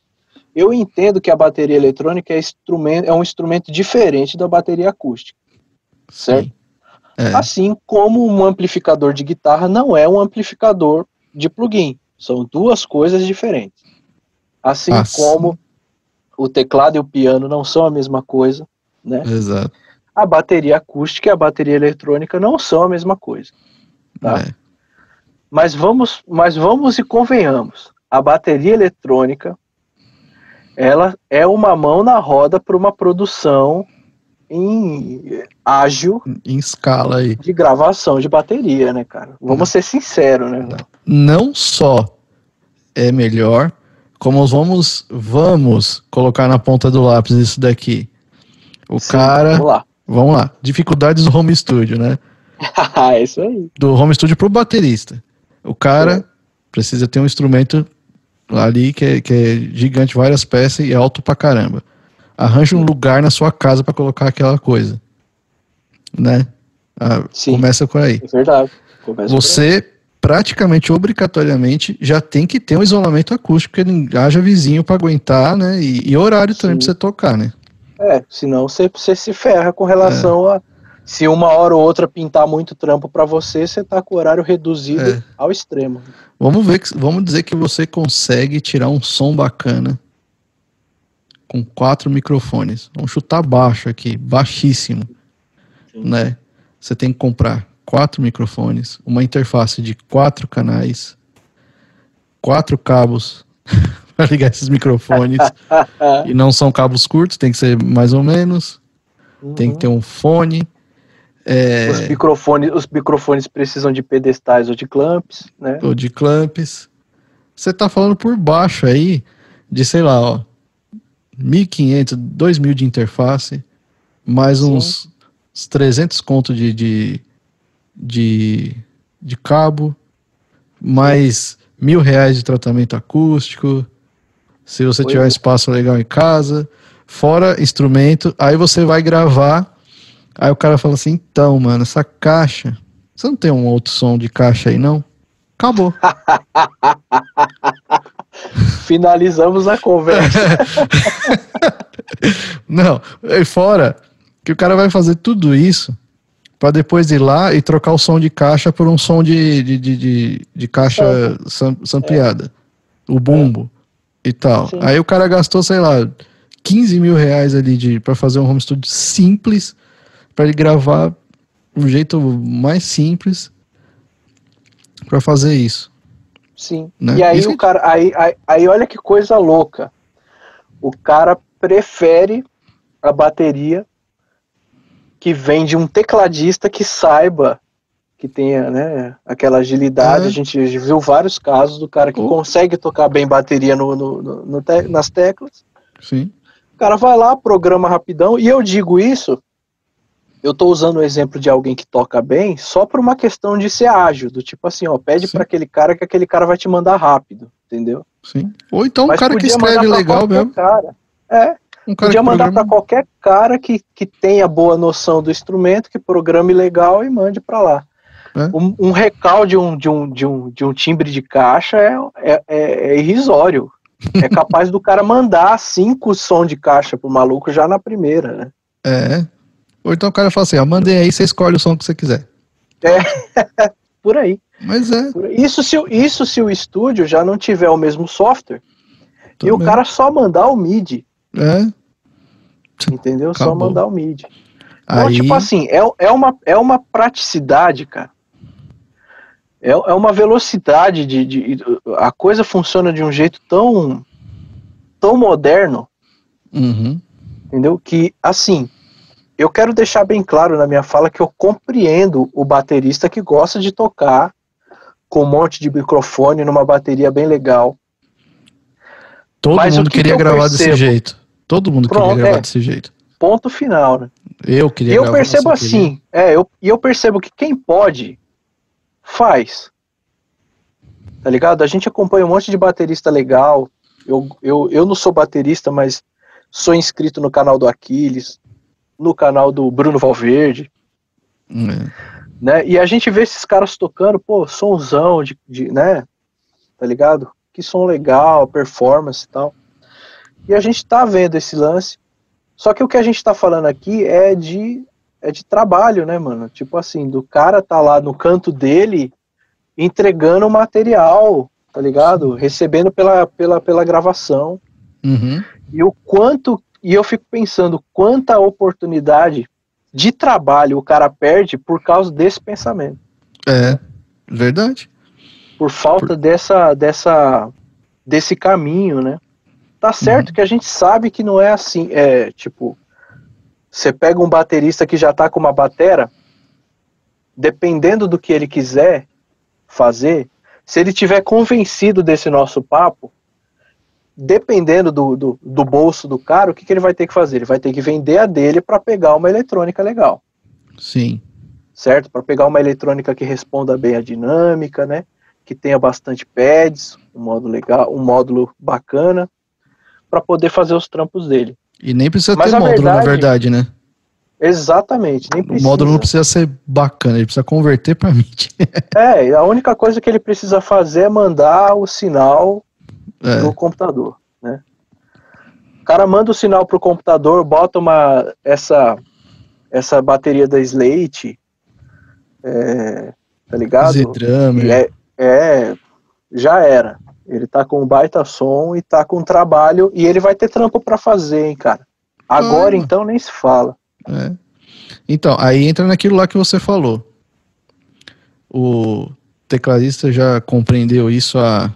Eu entendo que a bateria eletrônica é, instrumento, é um instrumento diferente da bateria acústica, certo? Sim. É. Assim como um amplificador de guitarra não é um amplificador de plugin. São duas coisas diferentes. Assim ah, como o teclado e o piano não são a mesma coisa, né? Exato. A bateria acústica e a bateria eletrônica não são a mesma coisa. Tá? É. Mas vamos, mas vamos e convenhamos. A bateria eletrônica ela é uma mão na roda para uma produção em ágil em escala aí. de gravação de bateria, né, cara? Vamos ser sinceros, né? Não só é melhor, como vamos, vamos colocar na ponta do lápis isso daqui. O Sim, cara, Vamos lá. vamos lá, dificuldades do home studio, né? é isso aí. Do home studio pro baterista. O cara precisa ter um instrumento ali que é, que é gigante, várias peças e alto pra caramba. Arranja um lugar na sua casa pra colocar aquela coisa. Né? Ah, Sim. começa por aí. É verdade. Começa Você praticamente obrigatoriamente já tem que ter um isolamento acústico, porque não haja vizinho pra aguentar, né? E, e horário também Sim. pra você tocar, né? É, senão você, você se ferra com relação a. Se uma hora ou outra pintar muito trampo pra você, você tá com o horário reduzido É. ao extremo. Vamos ver, que, vamos dizer que você consegue tirar um som bacana com quatro microfones. Vamos chutar baixo aqui, baixíssimo, Sim. né? Você tem que comprar quatro microfones, uma interface de quatro canais, quatro cabos para ligar esses microfones. e não são cabos curtos, tem que ser mais ou menos. Tem que ter um fone. É, Os microfones, os microfones precisam de pedestais ou de clamps, né? ou de clamps. Você tá falando por baixo aí de, sei lá, ó, 1.500, 2.000 de interface, mais Sim. uns, uns 300 conto de, de, de, de cabo, mais mil reais de tratamento acústico, se você Pois tiver um espaço legal em casa, fora instrumento, aí você vai gravar, aí o cara fala assim, então, mano, essa caixa, você não tem um outro som de caixa aí, não? Acabou. Finalizamos a conversa. Não, e fora que o cara vai fazer tudo isso pra depois ir lá e trocar o som de caixa por um som de, de, de, de, de caixa sam, sampleada. O bumbo e tal. Sim. Aí o cara gastou, sei lá, 15 mil reais ali pra fazer um home studio simples, pra ele gravar um jeito mais simples pra fazer isso. Sim. Né? E aí Isso o cara, aí, aí, aí olha que coisa louca. O cara prefere a bateria que vem de um tecladista que saiba que tenha, né, aquela agilidade. É. A gente viu vários casos do cara que Oh. consegue tocar bem bateria no, no- no- no te- nas teclas. Sim. O cara vai lá, programa rapidão, e eu digo isso, eu tô usando o exemplo de alguém que toca bem, só por uma questão de ser ágil, do tipo assim, ó, pede para aquele cara que aquele cara vai te mandar rápido, entendeu? Sim. Ou então um Mas cara que escreve legal mesmo. Cara. É, Um cara podia mandar para qualquer cara que, que tenha boa noção do instrumento, que programe legal e mande para lá. É. Um, um recal de um, de, um, de, um, de um timbre de caixa é, é, é- é irrisório. É capaz do cara mandar cinco som de caixa pro maluco já na primeira, né? É. Ou então o cara fala assim, ó, mandei aí, você escolhe o som que você quiser. Por aí. Mas é. Isso, se, o- isso se o estúdio já não tiver o mesmo software e o cara só mandar o MIDI, É. entendeu? Só Acabou. mandar o MIDI. Então, Aí, tipo assim, é, é, uma, é uma praticidade, cara. É, é uma velocidade de, de. A coisa funciona de um jeito tão. tão moderno, uhum, entendeu? Que, assim, eu quero deixar bem claro na minha fala que eu compreendo o baterista que gosta de tocar com um monte de microfone numa bateria bem legal. todo Mas mundo que queria que gravar percebo? desse jeito. Todo mundo Pronto, queria gravar é. desse jeito. Ponto final, né? Eu queria eu gravar, percebo assim, é, eu, e eu percebo que quem pode, faz. Tá ligado? A gente acompanha um monte de baterista legal. Eu, eu, eu não sou baterista, mas sou inscrito no canal do Aquiles, no canal do Bruno Valverde, É. né? E a gente vê esses caras tocando, pô, somzão de, de né? Tá ligado? Que som legal, performance e tal. E a gente tá vendo esse lance. Só que o que a gente tá falando aqui é de é de trabalho, né, mano? Tipo assim, do cara tá lá no canto dele entregando material, tá ligado? Recebendo pela, pela, pela gravação. Uhum. E o quanto. E eu fico pensando quanta oportunidade de trabalho o cara perde por causa desse pensamento. É. Verdade. Por falta dessa, dessa, desse caminho, né? Tá certo que a gente sabe que não é assim. É tipo. Você pega um baterista que já tá com uma batera, dependendo do que ele quiser fazer, se ele tiver convencido desse nosso papo, dependendo do, do, do bolso do cara, o que, que ele vai ter que fazer? Ele vai ter que vender a dele para pegar uma eletrônica legal. Sim. Certo? Para pegar uma eletrônica que responda bem à dinâmica, né? Que tenha bastante pads, um módulo legal, um módulo bacana, para poder fazer os trampos dele. E nem precisa Mas ter módulo, verdade, na verdade, né? Exatamente, nem precisa. O módulo não precisa ser bacana, ele precisa converter para MIDI. é, a única coisa que ele precisa fazer é mandar o sinal é. no computador, né? O cara manda o sinal pro computador, bota uma essa essa bateria da Slate, é, tá ligado? É, é, já era. Ele tá com um baita som e tá com trabalho e ele vai ter trampo para fazer, hein, cara. Agora hum. então nem se fala. É. Então, aí entra naquilo lá que você falou. O tecladista já compreendeu isso há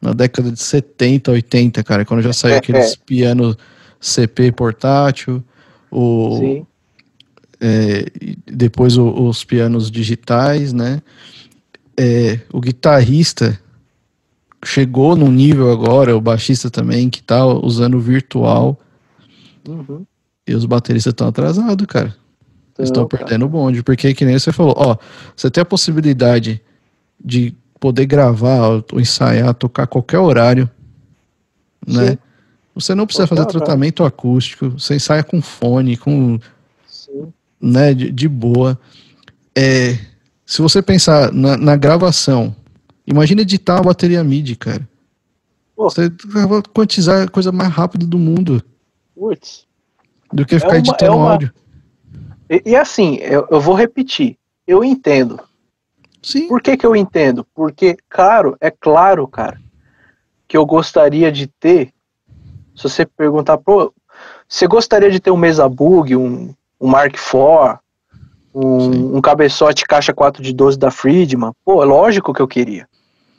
na década de 70, 80, cara, quando já saiu é, aqueles é. piano CP portátil, o é, depois o, os pianos digitais, né? É, o guitarrista chegou num nível agora, o baixista também, que tá usando o virtual. Uhum. E os bateristas estão atrasados, cara. Estão perdendo o bonde. Porque, que nem você falou, ó, você tem a possibilidade de poder gravar, ou ensaiar, tocar qualquer horário, né? Sim. Você não precisa fazer tratamento acústico, você ensaia com fone, com, Sim. né, de, de boa. É, se você pensar na, na gravação, imagina editar uma bateria MIDI, cara. Pô. Você vai quantizar a coisa mais rápida do mundo. Putz. Do que ficar é uma, editando é uma... áudio. E, e assim, eu, eu vou repetir. Eu entendo. Sim. Por que, que eu entendo? Porque, claro, é claro, cara, que eu gostaria de ter. Se você perguntar, pô, você gostaria de ter um mesa bug, um, um Mark IV, um, um, cabeçote caixa 4 de 12 da Friedman? Pô, é lógico que eu queria.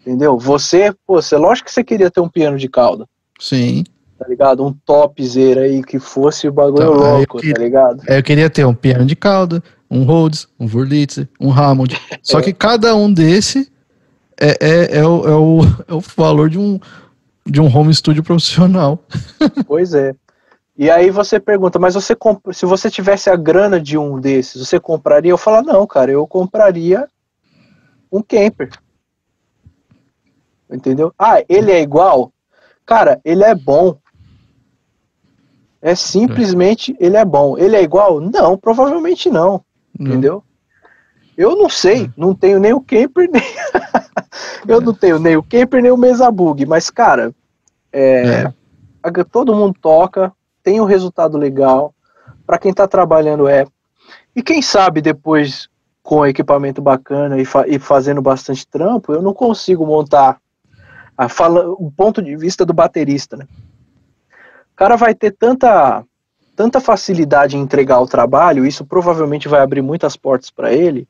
Entendeu? Você, pô, você, lógico que você queria ter um piano de cauda. Sim. Tá ligado? Um topzera aí que fosse o bagulho então, louco, tá ligado? Eu queria ter um piano de cauda, um Rhodes, um Wurlitzer, um Hammond. Só que cada um desse é, é, é, o, é, o, é o valor de um, de um home studio profissional. Pois é. E aí você pergunta, mas você se você tivesse a grana de um desses, você compraria? Eu falo, não, cara, eu compraria um camper. Entendeu? Ah, ele é igual? Cara, ele é bom. É simplesmente ele é bom. Ele é igual? Não, provavelmente não. Entendeu? Eu não sei, é. não tenho nem o camper, nem. eu não tenho nem o camper, nem o mesa bug, mas, cara, é, é. todo mundo toca, tem um resultado legal. Para quem tá trabalhando é. E quem sabe depois, com equipamento bacana e, fa e fazendo bastante trampo, eu não consigo montar a fala, o ponto de vista do baterista, né? O cara vai ter tanta tanta facilidade em entregar o trabalho, isso provavelmente vai abrir muitas portas para ele,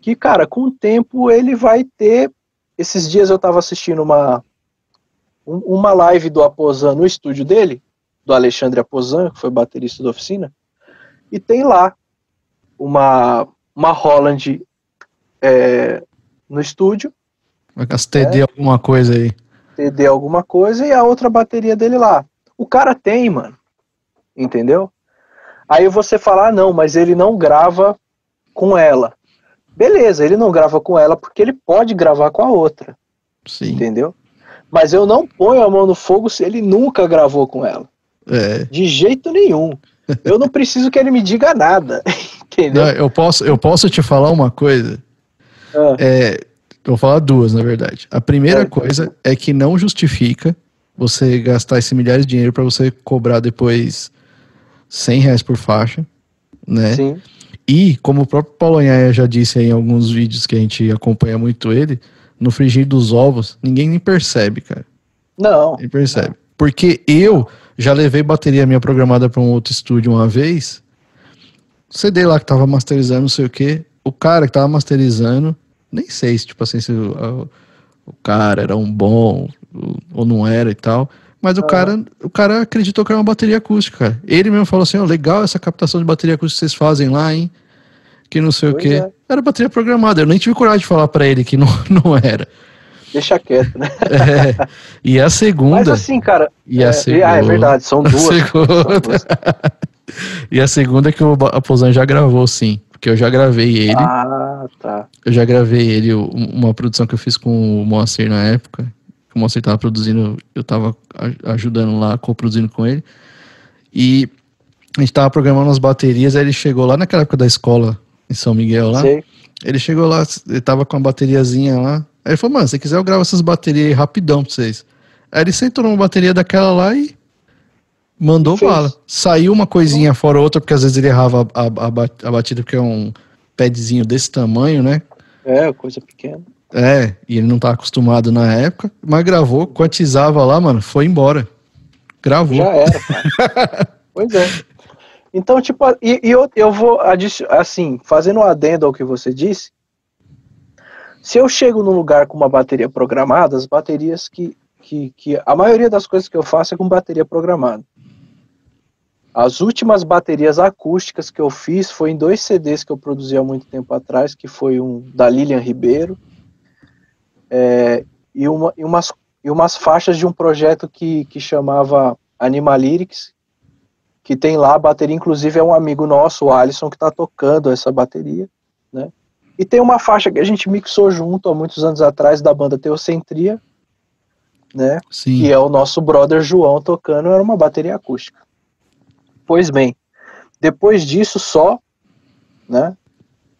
que, cara, com o tempo ele vai ter. Esses dias eu estava assistindo uma, uma live do Aposan no estúdio dele, do Alexandre Aposan, que foi baterista da oficina, e tem lá uma, uma Holland é, no estúdio. As TD é, alguma coisa aí. TD alguma coisa e a outra bateria dele lá. O cara tem, mano entendeu? Aí você fala, ah, não, mas ele não grava com ela. Beleza, ele não grava com ela porque ele pode gravar com a outra. Sim. Entendeu? Mas eu não ponho a mão no fogo se ele nunca gravou com ela. É. De jeito nenhum. Eu não preciso que ele me diga nada. Entendeu? Não, eu, posso, eu posso te falar uma coisa. Ah. É, eu vou falar duas, na verdade. A primeira é. coisa é que não justifica você gastar esse milhares de dinheiro para você cobrar depois 100 reais por faixa, né? Sim. E, como o próprio Paulo Anhaia já disse em alguns vídeos que a gente acompanha muito ele, no frigir dos ovos, ninguém nem percebe, cara. Não. Nem percebe. Não. Porque eu já levei bateria minha programada para um outro estúdio uma vez, CD lá que tava masterizando, não sei o que, o cara que tava masterizando, nem sei se, tipo assim, se o, o cara era um bom ou não era e tal, Mas o, cara, o cara acreditou que era uma bateria acústica, cara. Ele mesmo falou assim: ó, oh, legal essa captação de bateria acústica que vocês fazem lá, hein? Que não sei pois o quê. É. Era bateria programada. Eu nem tive coragem de falar para ele que não, não era. Deixa quieto, né? É, e a segunda. Mas assim, cara. E a é, segunda. Ah, é verdade, são duas. São duas. e a segunda é que o Aposan já gravou, sim. Porque eu já gravei ele. Ah, tá. Eu já gravei ele, uma produção que eu fiz com o Moacir na época o Moacir tava produzindo, eu tava ajudando lá, co-produzindo com ele. E a gente tava programando as baterias, aí ele chegou lá naquela época da escola, em São Miguel lá. Sei. Ele chegou lá, ele tava com a bateriazinha lá. Aí ele falou, mano, se quiser eu gravo essas baterias aí rapidão pra vocês. Aí ele sentou numa bateria daquela lá e mandou bala. Saiu uma coisinha fora outra, porque às vezes ele errava a, a, a batida, porque é um padzinho desse tamanho, né? É, coisa pequena. É, e ele não tá acostumado na época, mas gravou, quantizava lá, mano, foi embora. Gravou. Já era, cara. pois é. Então, tipo, e, e eu, eu vou, assim, fazendo um adendo ao que você disse, se eu chego num lugar com uma bateria programada, as baterias que, que, que a maioria das coisas que eu faço é com bateria programada. As últimas baterias acústicas que eu fiz foi em dois CDs que eu produzi há muito tempo atrás, que foi um da Lilian Ribeiro é, e, uma, e, umas, e umas faixas de um projeto que, que chamava Animalyrics, que tem lá a bateria, inclusive é um amigo nosso, o Alisson, que está tocando essa bateria, né? E tem uma faixa que a gente mixou junto há muitos anos atrás da banda Teocentria, né? Sim. Que é o nosso brother João tocando, era uma bateria acústica. Pois bem, depois disso só, né?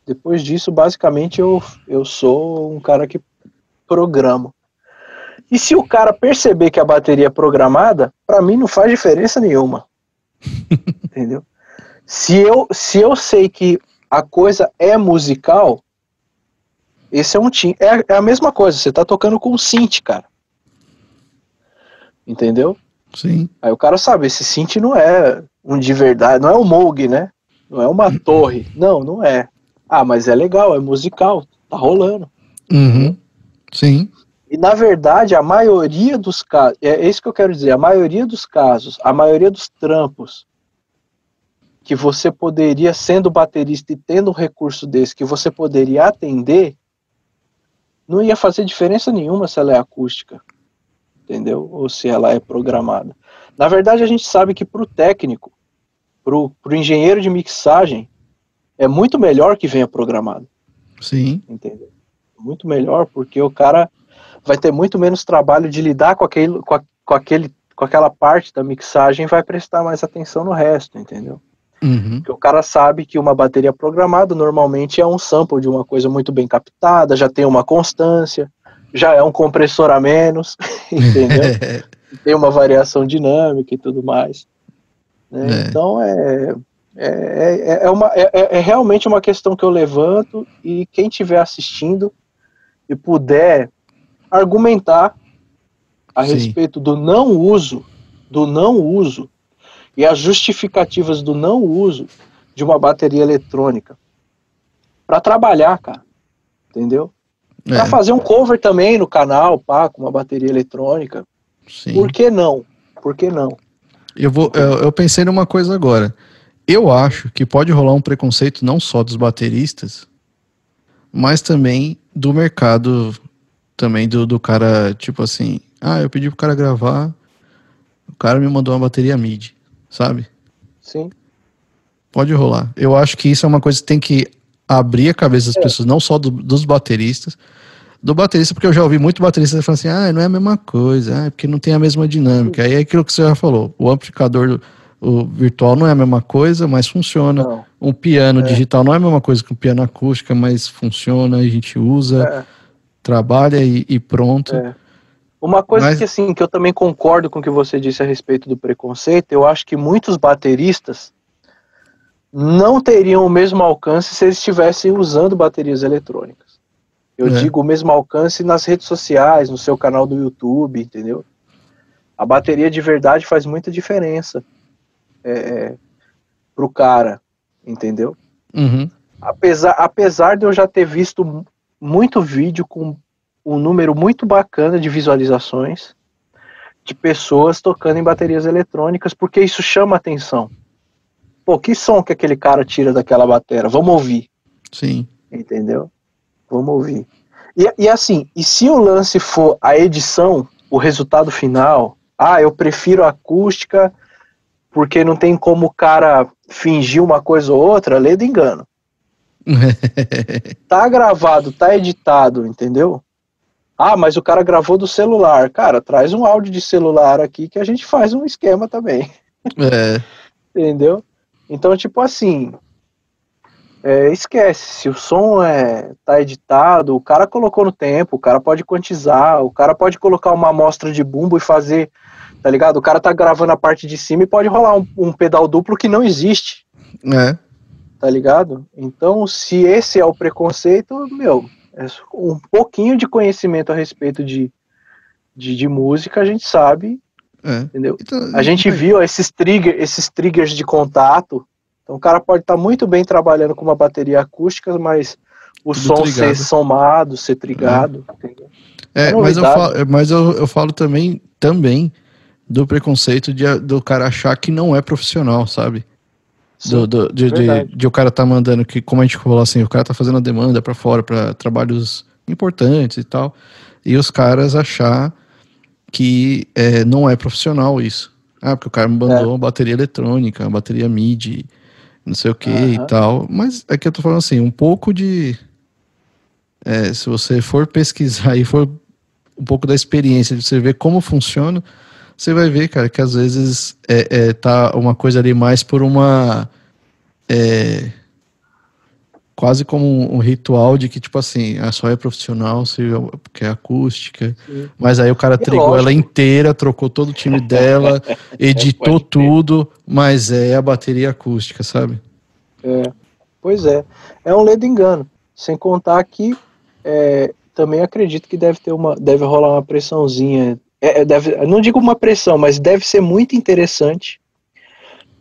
Depois disso, basicamente, eu, eu sou um cara que programo. E se o cara perceber que a bateria é programada, para mim não faz diferença nenhuma. Entendeu? Se eu, se eu sei que a coisa é musical, esse é um tim. É, é a mesma coisa, você tá tocando com um synth, cara. Entendeu? Sim. Aí o cara sabe, esse synth não é um de verdade, não é um Moog, né? Não é uma torre. Não, não é. Ah, mas é legal, é musical, tá rolando. Uhum. Sim. E na verdade, a maioria dos casos, é isso que eu quero dizer, a maioria dos casos, a maioria dos trampos que você poderia, sendo baterista e tendo um recurso desse, que você poderia atender, não ia fazer diferença nenhuma se ela é acústica, entendeu? Ou se ela é programada. Na verdade, a gente sabe que para o técnico, para o engenheiro de mixagem, é muito melhor que venha programado. Sim. Entendeu? Muito melhor, porque o cara vai ter muito menos trabalho de lidar com aquele, com, a, com aquele, com aquela parte da mixagem e vai prestar mais atenção no resto, entendeu? Uhum. Porque o cara sabe que uma bateria programada normalmente é um sample de uma coisa muito bem captada, já tem uma constância, já é um compressor a menos, entendeu? tem uma variação dinâmica e tudo mais. Né? É. Então é, é, é, é, uma, é, é realmente uma questão que eu levanto e quem estiver assistindo e puder argumentar a Sim. respeito do não uso, do não uso e as justificativas do não uso de uma bateria eletrônica para trabalhar, cara, entendeu? É. Para fazer um cover também no canal, pá, com uma bateria eletrônica. Sim. Por que não? Por que não? Eu vou, eu, eu pensei numa coisa agora. Eu acho que pode rolar um preconceito não só dos bateristas, mas também do mercado, também do, do cara, tipo assim, ah, eu pedi pro cara gravar, o cara me mandou uma bateria MIDI, sabe? Sim. Pode rolar. Eu acho que isso é uma coisa que tem que abrir a cabeça das é. pessoas, não só do, dos bateristas, do baterista, porque eu já ouvi muito baterista falando assim, ah, não é a mesma coisa, ah, é porque não tem a mesma dinâmica. Aí é aquilo que você já falou, o amplificador o virtual não é a mesma coisa, mas funciona. Não. Um piano é. digital não é a mesma coisa que um piano acústico, mas funciona, a gente usa, é. trabalha e, e pronto. É. Uma coisa mas... que assim, que eu também concordo com o que você disse a respeito do preconceito, eu acho que muitos bateristas não teriam o mesmo alcance se eles estivessem usando baterias eletrônicas. Eu é. digo o mesmo alcance nas redes sociais, no seu canal do YouTube, entendeu? A bateria de verdade faz muita diferença é, é pro cara entendeu? Uhum. Apesar, apesar de eu já ter visto muito vídeo com um número muito bacana de visualizações, de pessoas tocando em baterias eletrônicas, porque isso chama atenção. Pô, que som que aquele cara tira daquela bateria? Vamos ouvir. Sim. Entendeu? Vamos ouvir. E, e assim, e se o lance for a edição, o resultado final, ah, eu prefiro acústica porque não tem como o cara fingir uma coisa ou outra, lê do engano. tá gravado, tá editado, entendeu? Ah, mas o cara gravou do celular. Cara, traz um áudio de celular aqui que a gente faz um esquema também. É. entendeu? Então, tipo assim, é, esquece. Se o som é, tá editado, o cara colocou no tempo, o cara pode quantizar, o cara pode colocar uma amostra de bumbo e fazer, tá ligado? O cara tá gravando a parte de cima e pode rolar um, um pedal duplo que não existe. É. Tá ligado? Então, se esse é o preconceito, meu, é um pouquinho de conhecimento a respeito de, de, de música, a gente sabe. É. Entendeu? Então, a gente viu esses, trigger, esses triggers de contato então o cara pode estar tá muito bem trabalhando com uma bateria acústica, mas o Tudo som trigado. ser somado, ser trigado. É, é mas, eu falo, mas eu, eu falo também, também do preconceito de, do cara achar que não é profissional, sabe? do, do, de, de, de, o cara tá mandando que, como a gente falou assim, o cara tá fazendo a demanda para fora para trabalhos importantes e tal, e os caras achar que é, não é profissional isso. Ah, porque o cara me mandou é. uma bateria eletrônica, uma bateria MIDI, não sei o que uhum. e tal. Mas é que eu tô falando assim, um pouco de. É, se você for pesquisar e for um pouco da experiência de você ver como funciona, você vai ver, cara, que às vezes é, é tá uma coisa ali mais por uma. É, quase como um, um, ritual de que, tipo assim, a só é profissional se, porque é acústica. Sim. Mas aí o cara trigou ela inteira, trocou todo o time dela, editou tudo, mas é a bateria acústica, sabe? É, pois é. É um ledo engano. Sem contar que é, também acredito que deve ter uma. deve rolar uma pressãozinha. É, é deve, não digo uma pressão, mas deve ser muito interessante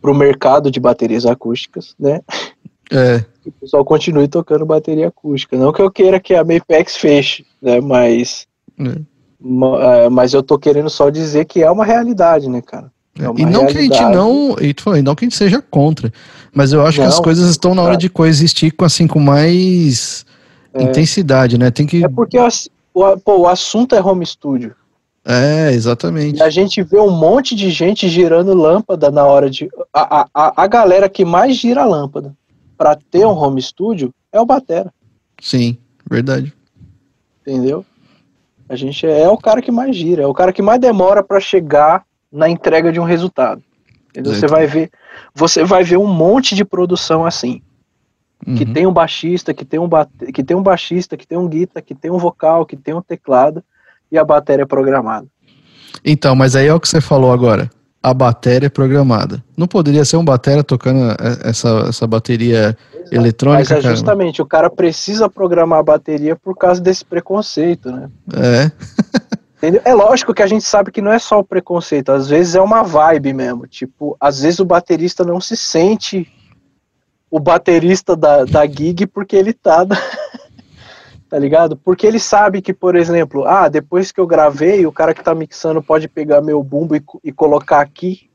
para o mercado de baterias acústicas, né? É. Que o pessoal continue tocando bateria acústica. Não que eu queira que a Mapex feche, né? Mas. É. é. Mas eu tô querendo só dizer que é uma realidade, né, cara? É, é e não realidade. que a gente não. E não que a gente seja contra. Mas eu acho não, que as coisas estão na hora de coexistir com assim, com mais é. intensidade, né? Tem que. É porque o, pô, o assunto é home studio. É, exatamente. E a gente vê um monte de gente girando lâmpada na hora de. A, a, a galera que mais gira a lâmpada para ter um home studio é o Batera. Sim, verdade. Entendeu? A gente é o cara que mais gira, é o cara que mais demora para chegar na entrega de um resultado. Você vai ver, você vai ver um monte de produção assim. Uhum. Que tem um baixista, que tem um, que tem um baixista, que tem um guitarra, que tem um vocal, que tem um teclado e a bateria é programada. Então, mas aí é o que você falou agora a bateria programada. Não poderia ser um batera tocando essa, essa bateria Exato. eletrônica? Mas é justamente, o cara precisa programar a bateria por causa desse preconceito, né? É. É lógico que a gente sabe que não é só o preconceito, às vezes é uma vibe mesmo. Tipo, às vezes o baterista não se sente o baterista da, da gig porque ele tá tá ligado? Porque ele sabe que, por exemplo, ah, depois que eu gravei, o cara que tá mixando pode pegar meu bumbo e, e colocar aqui.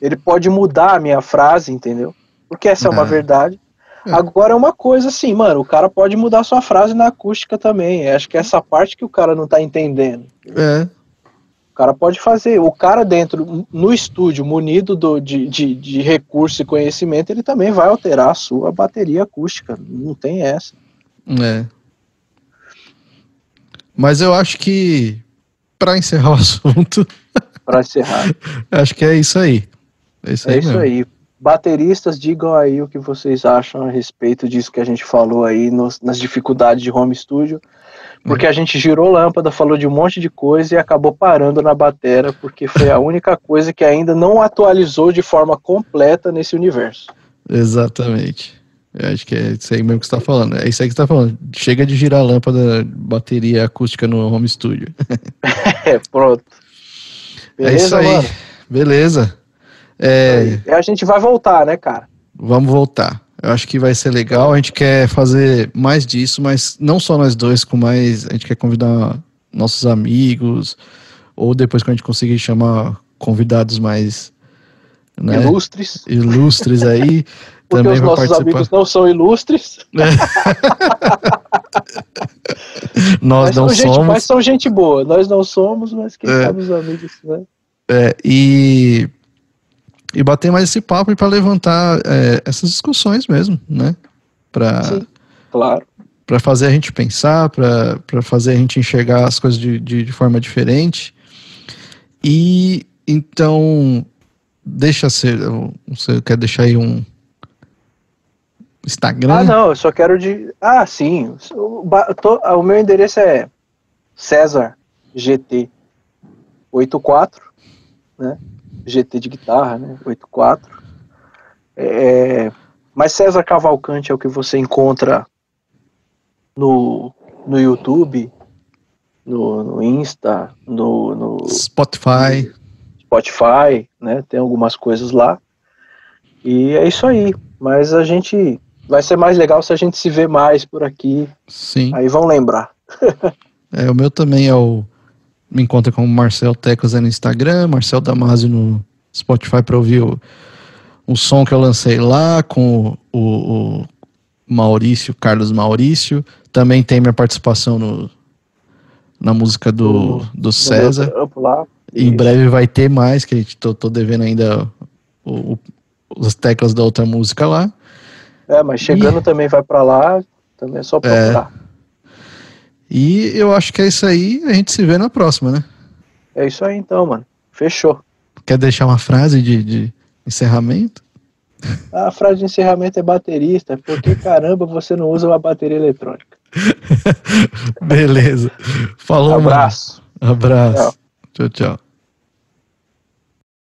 Ele pode mudar a minha frase, entendeu? Porque essa é uma é. verdade. É. Agora é uma coisa assim, mano, o cara pode mudar sua frase na acústica também. Acho que é essa parte que o cara não tá entendendo. É. O cara pode fazer. O cara dentro, no estúdio, munido do, de, de, de recurso e conhecimento, ele também vai alterar a sua bateria acústica. Não tem essa. É. Mas eu acho que, para encerrar o assunto. para encerrar. acho que é isso aí. É isso, é aí, isso aí. Bateristas, digam aí o que vocês acham a respeito disso que a gente falou aí nos, nas dificuldades de home studio. Porque a gente girou lâmpada, falou de um monte de coisa e acabou parando na batera, porque foi a única coisa que ainda não atualizou de forma completa nesse universo. Exatamente. Eu acho que é isso aí mesmo que você está falando. É isso aí que você está falando. Chega de girar a lâmpada, bateria acústica no home studio. é, pronto. Beleza, é isso aí. Mano? Beleza. É... A gente vai voltar, né, cara? Vamos voltar. Eu acho que vai ser legal. A gente quer fazer mais disso, mas não só nós dois, com mais. A gente quer convidar nossos amigos, ou depois quando a gente conseguir chamar convidados mais né, Ilustres. ilustres aí. Porque também os nossos participar. amigos não são ilustres. Nós Mas não são, gente, somos. mas são gente boa. Nós não somos, mas quem É. sabe os amigos, né? É, e, e bater mais esse papo para levantar é, essas discussões mesmo, né? Para Sim, claro. para fazer a gente pensar, para fazer a gente enxergar as coisas de, de, de forma diferente. E então, deixa ser. Você quer deixar aí um Instagram? Ah, não, eu só quero de. Ah, sim. O, tô- ah, o meu endereço é César GT 84, né? GT de guitarra, né? 84. É, mas César Cavalcante é o que você encontra no, no YouTube, no, no Insta, no, no Spotify. Spotify, né? Tem algumas coisas lá. E é isso aí. Mas a gente vai ser mais legal se a gente se ver mais por aqui. Sim. Aí vão lembrar. É, o meu também é o. Me encontra como Marcel Tecos no Instagram, Marcel Damasio no Spotify para ouvir o, o som que eu lancei lá com o, o Maurício, Carlos Maurício. Também tem minha participação no, na música do, do meu César. lá. Em Isso. breve vai ter mais, que a gente tô, tô devendo ainda o, o- as teclas da outra música lá. É, mas chegando também vai pra lá. Também é só procurar. E eu acho que é isso aí. A gente se vê na próxima, né? É, isso aí então, mano. Fechou. Quer deixar uma frase de, de encerramento? A frase de encerramento é baterista. Por que caramba você não usa uma bateria eletrônica? Beleza. Falou, mano. Abraço. Abraço. Tchau, tchau.